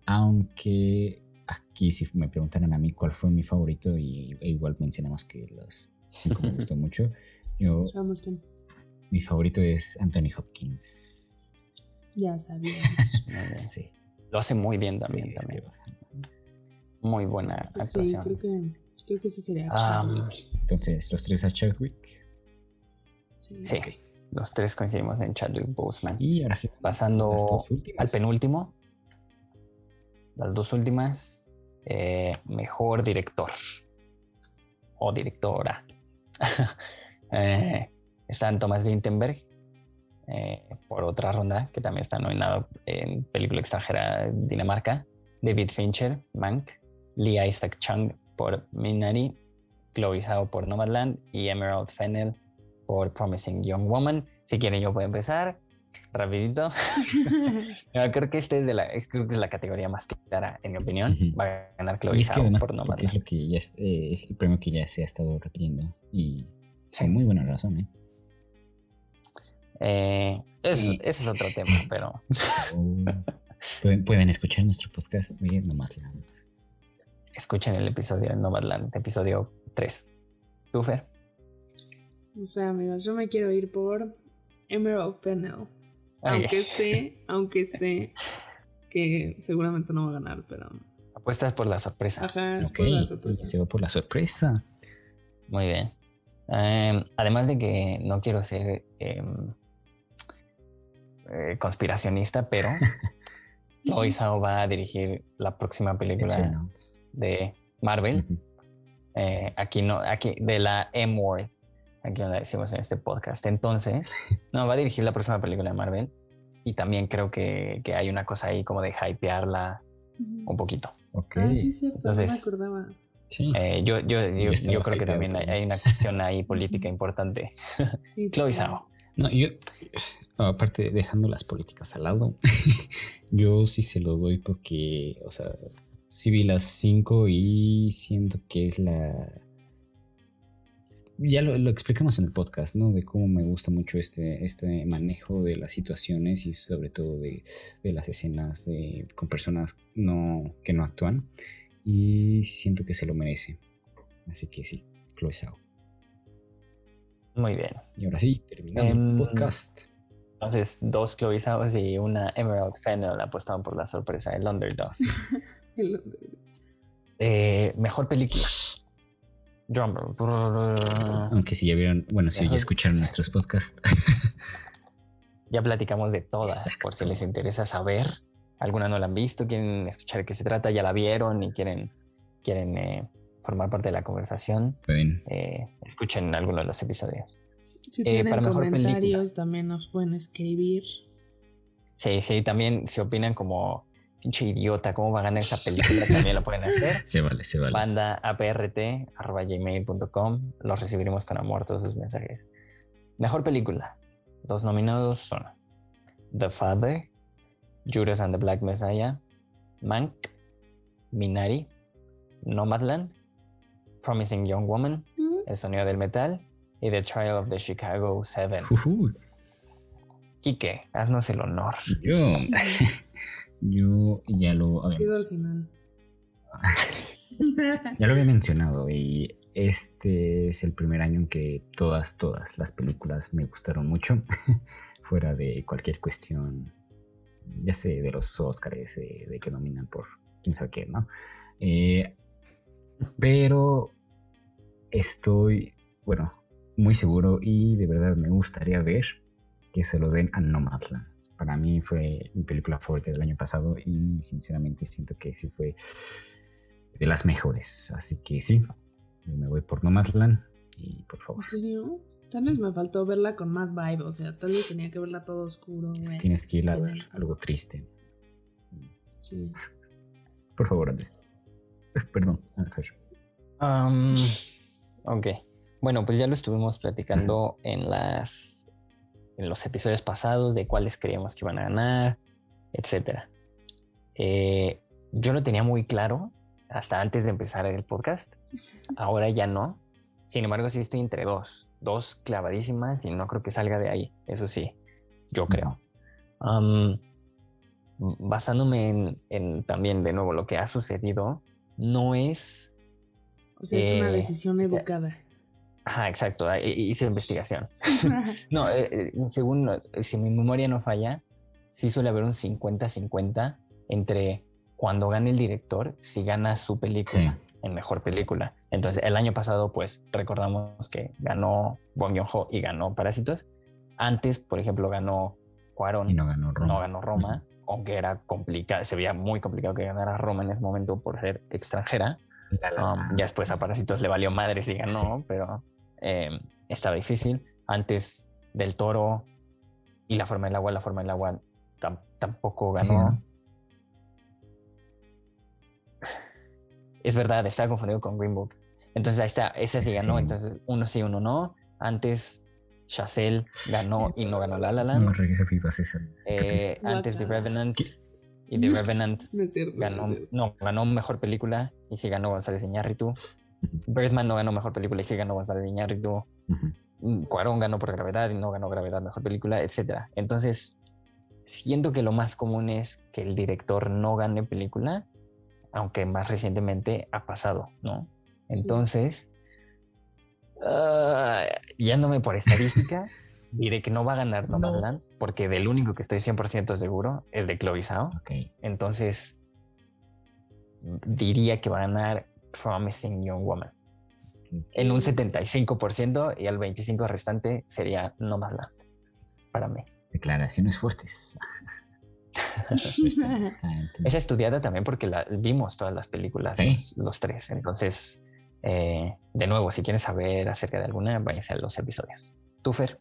aunque aquí si me preguntaran a mí cuál fue mi favorito y e igual mencionamos que los cinco me gustó mucho *laughs* yo Sabemos quién. mi favorito es Anthony Hopkins Ya sabíamos. *laughs* Sí, Lo hace muy bien también. sí, también. Muy buena sí, actuación. creo que, creo que ese sería Ah, Chadwick. entonces los tres a Chadwick Sí. Sí, los tres coincidimos en Chadwick Boseman. y ahora sí Pasando. Al penúltimo, las dos últimas, eh, mejor director o directora. *laughs* Eh, están Thomas Vinterberg eh, por otra ronda, que también está nominado en película extranjera Dinamarca. David Fincher, Mank. Lee Isaac Chung por Minari. Chloe Zhao por Nomadland. Y Emerald Fennell por Promising Young Woman. Si quieren, yo puedo empezar rapidito. *laughs* No, creo que este es de la, es- creo que es la categoría más clara, en mi opinión. Va a ganar Chloe es que Zhao además por es Nomadland. lo que ya es, eh, es el premio que ya se ha estado repitiendo y Sí. con muy buena razón ¿eh? Eh, es- Y- ese es otro tema, pero *laughs* Oh, pueden, pueden escuchar nuestro podcast de Nomadland escuchen el episodio de Nomadland, episodio 3. ¿Tú, Fer? O sea, amigos, yo me quiero ir por Emerald Fennell. Ay, Aunque sé, *laughs* aunque sé que seguramente no va a ganar, pero. apuestas por la sorpresa. Ajá, es por la sorpresa. se va por la sorpresa Muy bien. Eh, además de que no quiero ser eh, eh, conspiracionista, pero *laughs* Chloe Zhao va a dirigir la próxima película Eternals. De Marvel. Ujú. Eh, aquí no, aquí de la M word, aquí no la decimos en este podcast. Entonces, *laughs* no, va a dirigir la próxima película de Marvel y también creo que, que hay una cosa ahí como de hypearla un poquito. Ok. Ah, sí, es cierto, no me Entonces- acordaba. Sí. Eh, yo, yo, yo, Yo creo que también hay, hay una cuestión ahí *laughs* política importante. Sí, *laughs* Chloe. Zhao. No, yo, aparte, dejando las políticas al lado, yo sí se lo doy porque, o sea, sí vi las cinco y siento que es la... Ya lo, lo explicamos en el podcast, ¿no? De cómo me gusta mucho este, este manejo de las situaciones y sobre todo de, de las escenas de, con personas no, que no actúan. Y siento que se lo merece. Así que sí, Chloe Zhao. Muy bien. Y ahora sí, terminando Em, el podcast. Entonces, dos Chloe Zhaos y una Emerald Fennell apostaban por la sorpresa del Underdogs. *laughs* *laughs* Eh, mejor película. Drumroll. Aunque si ya vieron, bueno, si ya escucharon nuestros podcasts. *laughs* Ya platicamos de todas, Exacto. por si les interesa saber. Alguna no la han visto, quieren escuchar de qué se trata, ya la vieron y quieren, quieren eh, formar parte de la conversación. Pueden. eh, escuchen alguno de los episodios. Si Eh, tienen para mejor comentarios, también nos pueden escribir. Sí, sí, también si opinan como pinche idiota, ¿cómo va a ganar esa película? también lo pueden hacer. *laughs* Se vale, se vale. Banda aprt.gmail.com. Los recibiremos con amor todos sus mensajes. Mejor película. Los nominados son The Father, Judas and the Black Messiah, Mank, Minari, Nomadland, Promising Young Woman, El sonido del metal y The Trial of the Chicago Seven. Ujú. Quique, haznos el honor. Yo, *laughs* yo ya lo había, Quedó al final. ya lo había mencionado y este es el primer año en que todas, todas las películas me gustaron mucho, *laughs* fuera de cualquier cuestión, ya sé, de los Oscars, de, de que nominan por quién sabe qué, ¿no? Eh, pero estoy, bueno, muy seguro y de verdad me gustaría ver que se lo den a Nomadland. Para mí fue mi película favorita del año pasado y sinceramente siento que sí fue de las mejores. Así que sí, yo me voy por Nomadland y por favor, ¿En serio? Tal vez me faltó verla con más vibe, o sea, tal vez tenía que verla todo oscuro, güey. tienes que ir a Sí, ver sí. algo triste. Sí. *laughs* Por favor, Andrés. *laughs* Perdón, Fer. Um, ok. Bueno, pues ya lo estuvimos platicando en las en los episodios pasados de cuáles creíamos que iban a ganar, etcétera. Eh, yo lo tenía muy claro hasta antes de empezar el podcast. Ahora ya no. Sin embargo, sí estoy entre dos, dos clavadísimas y no creo que salga de ahí. Eso sí, yo creo. Um, basándome en, en también de nuevo lo que ha sucedido, no es O sea, es una Eh, decisión educada. Ajá, exacto. hi- Hice investigación. *laughs* No, eh, eh, según, eh, si mi memoria no falla, sí suele haber un 50-50 entre cuando gana el director, si gana su película en mejor película. Entonces, el año pasado, pues recordamos que ganó Bong Joon-ho y ganó Parásitos. Antes, por ejemplo, ganó Cuarón, Y no ganó Roma. no ganó Roma, aunque era complicado, se veía muy complicado que ganara Roma en ese momento por ser extranjera. La, la, Um, la. ya después a Parásitos le valió madre si ganó, pero eh, estaba difícil. Antes del Toro y La Forma del Agua, La Forma del Agua tam- tampoco ganó. Es verdad, estaba confundido con Green Book. Entonces ahí está, ese sí ganó, Sí. entonces uno sí, uno no. Antes Chazelle ganó y no ganó La La Land. No. Eh, antes The Guácala. Revenant ¿Qué? y The Revenant *laughs* No es cierto. ganó, no es cierto. no, ganó mejor película y sí ganó González Iñárritu. Birdman no ganó mejor película y sí ganó González Iñárritu. ujú. Mm, Cuarón ganó por gravedad y no ganó gravedad mejor película, etcétera. Entonces, siento que lo más común es que el director no gane película, aunque más recientemente ha pasado, ¿no? Sí. Entonces, ah, yéndome por estadística, *laughs* diré que no va a ganar No. Nomadland, porque del único que estoy 100% seguro es de Chloe Zhao. Entonces, diría que va a ganar Promising Young Woman en un 75% y el 25% restante sería Nomadland para mí. Declaraciones fuertes. *laughs* Es estudiada también porque la vimos todas las películas, Sí. los, los tres. Entonces, eh, de nuevo, si quieren saber acerca de alguna, váyanse a los episodios. ¿Tú, Fer?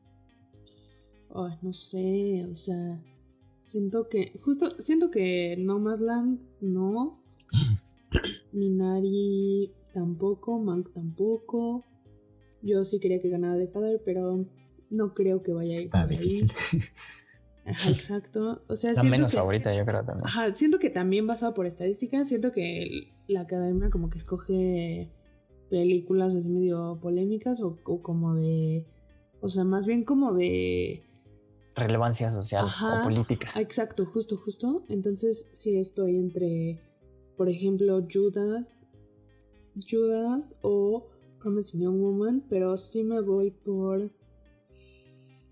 No sé, o sea, siento que, justo, siento que Nomadland no, *laughs* Minari tampoco, Mank tampoco, yo sí quería que ganara The Father, pero no creo que vaya a ir Está ahí. difícil. Ajá, exacto, o sea, La siento menos que, favorita, yo creo también. ajá, siento que también basado por estadística, siento que el- la academia como que escoge películas así medio polémicas o, o como de, o sea, más bien como de... Relevancia social Ajá. o política. Exacto, justo, justo. Entonces sí estoy entre, por ejemplo, Judas, Judas o Promising Young Woman, pero sí me voy por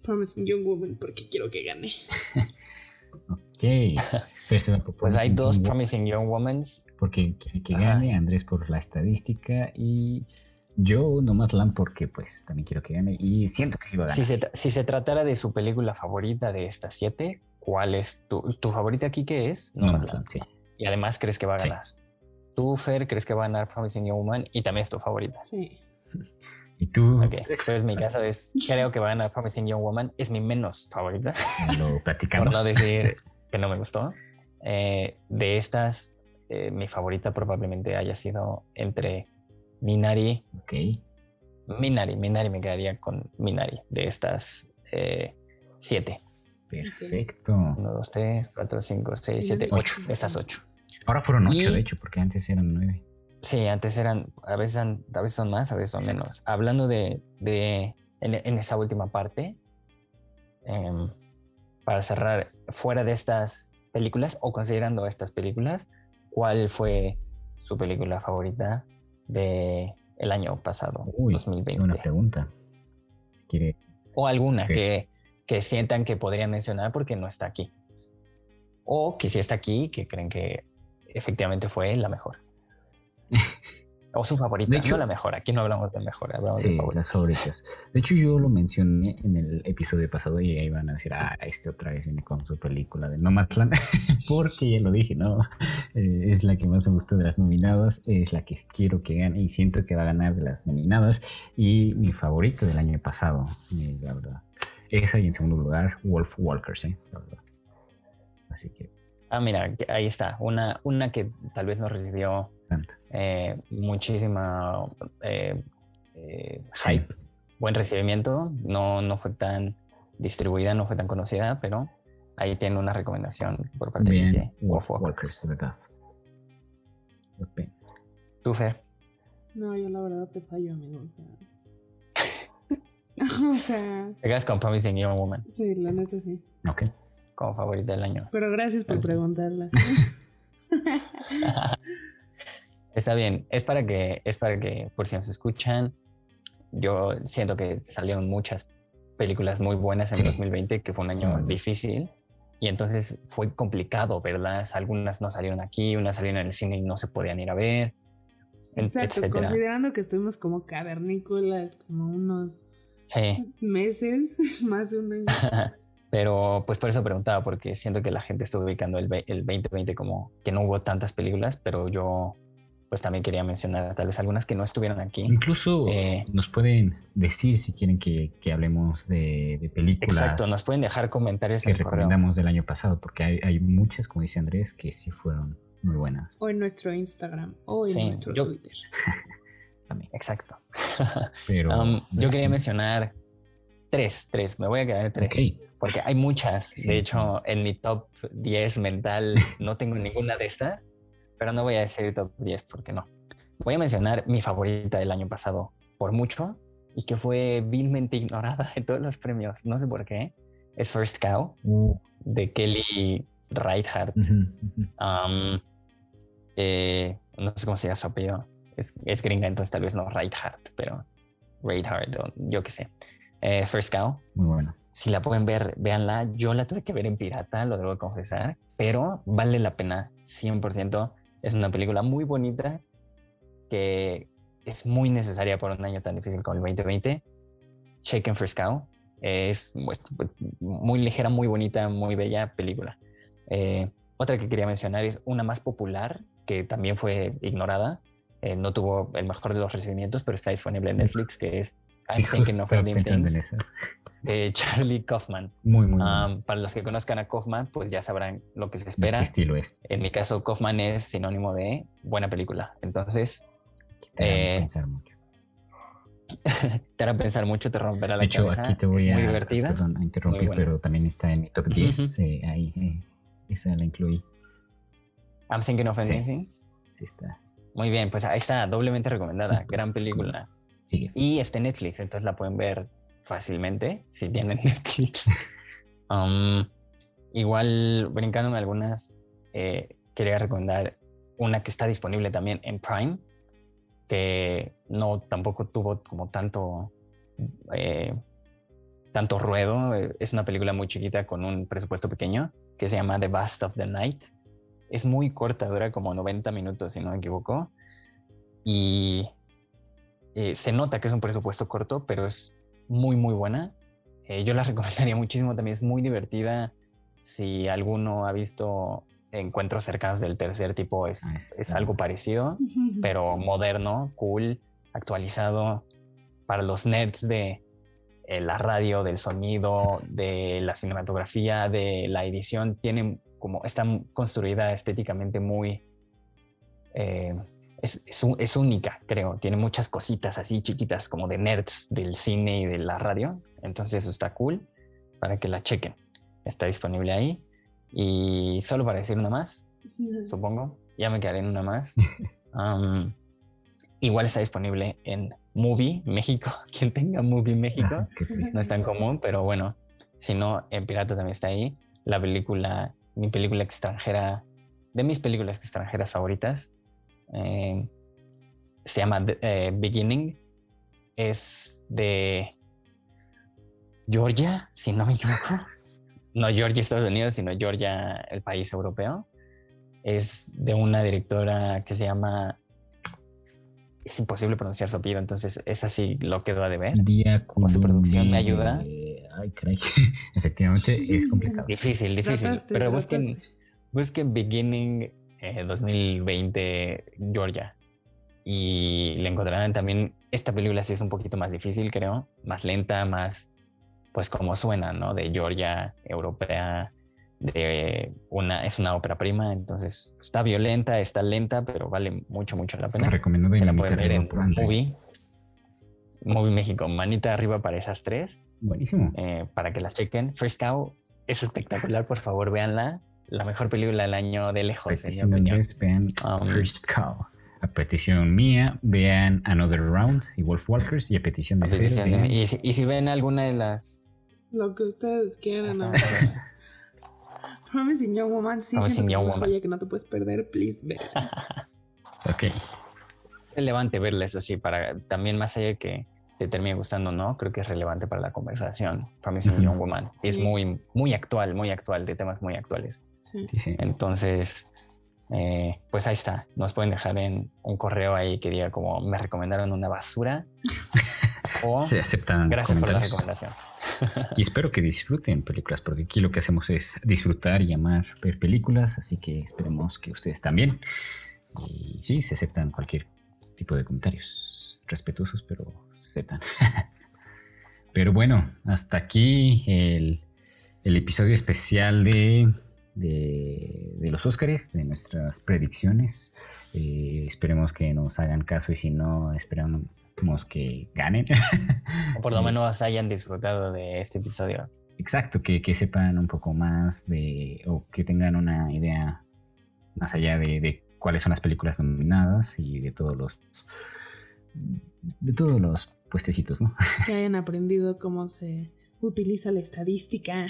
Promising Young Woman porque quiero que gane. *laughs* Ok. Por Pues hay Promising dos Promising Young Women. Porque quiere que Ajá. gane, Andrés por la estadística y yo Nomadland porque pues también quiero que gane y siento que sí va a ganar. Si se, tra- si se tratara de su película favorita de estas siete, ¿cuál es tu, tu favorita aquí? ¿Qué es? Nomadland, sí. Y además crees que va a Sí. ganar. Tú, Fer, crees que va a ganar Promising Young Woman y también es tu favorita. Sí. *laughs* Y tú Ok, pues mi caso es, creo que va a ganar Promising Young Woman. Es mi menos favorita, lo *laughs* por platicamos. no decir *laughs* que no me gustó. Eh, de estas, eh, mi favorita probablemente haya sido entre Minari. Ok. Minari, Minari me quedaría con Minari de estas eh, siete. Perfecto. Uno, dos, tres, cuatro, cinco, seis, siete, Minari, ocho. sí, De estas sí. ocho. Ahora fueron ocho, Y- de hecho, porque antes eran nueve. Sí, antes eran, a veces, han- a veces son más, a veces son Exacto. menos. Hablando de, de en, esa última parte, em, para cerrar, fuera de estas películas o considerando estas películas, ¿cuál fue su película favorita de el año pasado, 2020? Una pregunta. quiere... O alguna que, que sientan que podrían mencionar porque no está aquí. O que si está aquí, que creen que efectivamente fue la mejor. *laughs* O su favorita, de hecho, no la mejor. Aquí no hablamos de mejor, hablamos sí, de las favoritas. De hecho, yo lo mencioné en el episodio pasado y ahí van a decir, ah, este otra vez viene con su película de Nomadland, *laughs* porque ya lo dije, ¿no? Eh, es la que más me gustó de las nominadas, es la que quiero que gane y siento que va a ganar de las nominadas y mi favorito del año pasado, eh, la verdad. Esa y en segundo lugar, Wolf Walkers, ¿eh? La verdad. Así que... Ah, mira, ahí está. Una, una que tal vez no recibió eh, muchísima eh, eh, hype, buen recibimiento. No, no fue tan distribuida, no fue tan conocida, pero ahí tiene una recomendación por parte de Wolf Walkers, de verdad. ¿Tú, Fer? No, yo la verdad te fallo, amigo. O sea. *laughs* o sea. Te quedas con Promising Young Woman. Sí, la neta sí. Ok. Como favorita del año. Pero gracias por preguntarla. *laughs* Está bien, es para que, es para que por si nos escuchan, yo siento que salieron muchas películas muy buenas en 2020, que fue un año difícil. Y entonces fue complicado, ¿verdad? Algunas no salieron aquí, unas salieron en el cine y no se podían ir a ver. Exacto, considerando que estuvimos como cavernícolas, como unos meses, *laughs* más de un año. *laughs* Pero pues por eso preguntaba, porque siento que la gente está ubicando el, el 2020 como que no hubo tantas películas, pero yo pues también quería mencionar tal vez algunas que no estuvieron aquí. Incluso eh, nos pueden decir si quieren que, hablemos de, películas. Exacto, nos pueden dejar comentarios que recomendamos del año pasado, porque hay, muchas, como dice Andrés, que sí fueron muy buenas. O en nuestro Instagram o en nuestro Twitter. *laughs* también. Exacto. *laughs* Pero um, yo quería mencionar tres, tres, me voy a quedar en tres. Porque hay muchas. de hecho, en mi top 10 mental *laughs* no tengo ninguna de estas pero no voy a decir top 10 porque no. Voy a mencionar mi favorita del año pasado por mucho y que fue vilmente ignorada en todos los premios. No sé por qué. Es First Cow uh. de Kelly Reichardt. Um, eh, no sé cómo se llama su apellido. Es, es, gringa, entonces tal vez no Reichardt, pero Reichardt, o yo qué sé. Eh, First Cow. Muy bueno. Si la pueden ver, véanla. Yo la tuve que ver en pirata, lo debo confesar, pero vale la pena 100%. Es una película muy bonita que es muy necesaria por un año tan difícil como el 2020. Shaken Frisco es pues, muy ligera, muy bonita, muy bella película. Eh, otra que quería mencionar es una más popular que también fue ignorada. Eh, no tuvo el mejor de los recibimientos, pero está disponible en Netflix, que es I Think of Things de Charlie Kaufman. Muy, muy Para los que conozcan a Kaufman, pues ya sabrán lo que se espera. ¿Qué estilo es? En mi caso, Kaufman es sinónimo de buena película. Entonces... Te eh, pensar mucho. *laughs* te hará pensar mucho, te romperá la de hecho, aquí te voy a, muy divertida. Perdón, a interrumpir, pero también está en mi top 10. Eh, ahí, eh, esa la incluí. I'm Thinking of Anything. Sí, sí está. Muy bien, pues ahí está, doblemente recomendada. Gran película. Sigue. Y está en Netflix, entonces la pueden ver fácilmente si tienen *laughs* Netflix. Um, igual, brincando en algunas, eh, quería recomendar una que está disponible también en Prime, que no tampoco tuvo como tanto, eh, tanto ruedo. Es una película muy chiquita con un presupuesto pequeño que se llama The Bust of the Night. Es muy corta, dura como 90 minutos, si no me equivoco. Y eh, se nota que es un presupuesto corto, pero es muy, muy buena. Eh, yo la *laughs* recomendaría muchísimo, también es muy divertida. Si alguno ha visto encuentros cercanos del tercer tipo, es, es algo parecido, *laughs* pero moderno, cool, actualizado para los nerds de eh, la radio, del sonido, de la cinematografía, de la edición. Tiene como, está construida estéticamente muy... Eh, es, única, creo. Tiene muchas cositas así chiquitas como de nerds del cine y de la radio. Entonces eso está cool para que la chequen. Está disponible ahí. Y solo para decir una más, *laughs* supongo. Ya me quedaré en una más. *laughs* igual está disponible en Movie México. *laughs* Quien tenga Movie México, Ah, no es tan común, pero bueno, si no, en Pirata también está ahí. La película, mi película extranjera, de mis películas extranjeras favoritas, eh, se llama The- eh, Beginning. Es de Georgia, si no me equivoco. *laughs* No Georgia, Estados Unidos, sino Georgia, el país europeo. Es de una directora que se llama. Es imposible pronunciar su apellido, entonces es así lo quedó a deber. Día O su producción me ayuda. Ay, caray. *laughs* Efectivamente, es complicado. Difícil, difícil. Trataste, pero busquen, trataste. busquen Beginning eh, 2020 Georgia. Y le encontrarán también. Esta película sí es un poquito más difícil, creo. Más lenta, más. Pues como suena, ¿no? De Georgia, europea. De una, es una ópera prima, entonces está violenta, está lenta, pero vale mucho, mucho la pena. Recomiendo de Se la pueden ver en. Movie. Movie México, manita arriba para esas tres. Buenísimo. eh, para que las chequen. First Cow es espectacular, por favor, véanla. La mejor película del año de lejos, en mi petición de opinión. Andrés, vean Um, First Call. A petición mía, vean Another Round y Wolf Walkers. Y a petición de A petición de y, si, y si ven alguna de las... Lo que ustedes quieran. ¿no? Promising Young Woman sí siento que es una joya que no te puedes perder. Please, ve. Ok. *laughs* es relevante verla, eso sí, para también más allá de que te termine gustando o no, creo que es relevante para la conversación. Promising. Young Woman. Es muy, muy actual, muy actual, de temas muy actuales. Sí. Sí, sí. Entonces, eh, pues ahí está. Nos pueden dejar en un correo ahí que diga como me recomendaron una basura. *laughs* o Se aceptan gracias por la recomendación. Y espero que disfruten películas, porque aquí lo que hacemos es disfrutar y amar ver películas, así que esperemos que ustedes también. Y sí, se aceptan cualquier tipo de comentarios, respetuosos, pero aceptan. *laughs* pero bueno, hasta aquí el, el episodio especial de, de, de los Óscares, de nuestras predicciones. Eh, esperemos que nos hagan caso y si no, esperamos que ganen. O por lo *laughs* menos hayan disfrutado de este episodio. Exacto, que, que sepan un poco más de, o que tengan una idea más allá de, de cuáles son las películas nominadas y de todos los, de todos los puestecitos, ¿no? *laughs* Que hayan aprendido cómo se utiliza la estadística.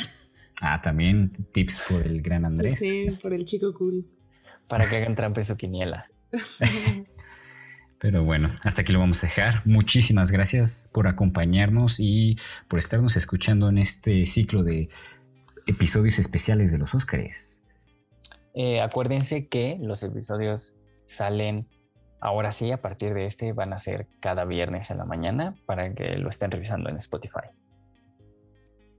Ah, también tips por el gran Andrés. Sí, por el chico cool. Para que hagan trampa su quiniela. *laughs* Pero bueno, hasta aquí lo vamos a dejar. Muchísimas gracias por acompañarnos y por estarnos escuchando en este ciclo de episodios especiales de los Óscares. Eh, acuérdense que los episodios salen ahora sí, a partir de este van a ser cada viernes en la mañana para que lo estén revisando en Spotify.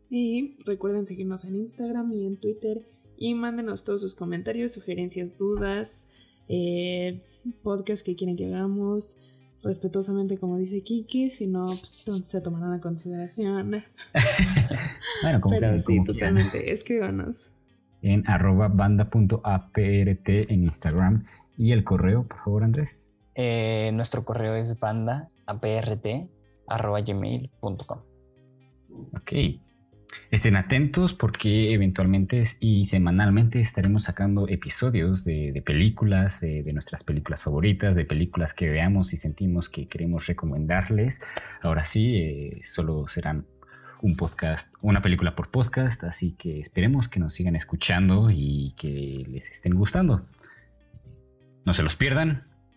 Y recuerden seguirnos en Instagram y en Twitter y mándenos todos sus comentarios, sugerencias, dudas, eh, podcast que quieren que hagamos, respetuosamente como dice Kiki, si no, pues, se tomarán a consideración. *laughs* Bueno, como Pero que- sí, como totalmente, escríbanos. en arroba banda.aprt en Instagram y el correo, por favor, Andrés. Eh, nuestro correo es banda gmail.com. Ok. Estén atentos porque eventualmente y semanalmente estaremos sacando episodios de, de películas, eh, de nuestras películas favoritas, de películas que veamos y sentimos que queremos recomendarles. Ahora sí, eh, solo serán un podcast, una película por podcast, así que esperemos que nos sigan escuchando y que les estén gustando. No se los pierdan.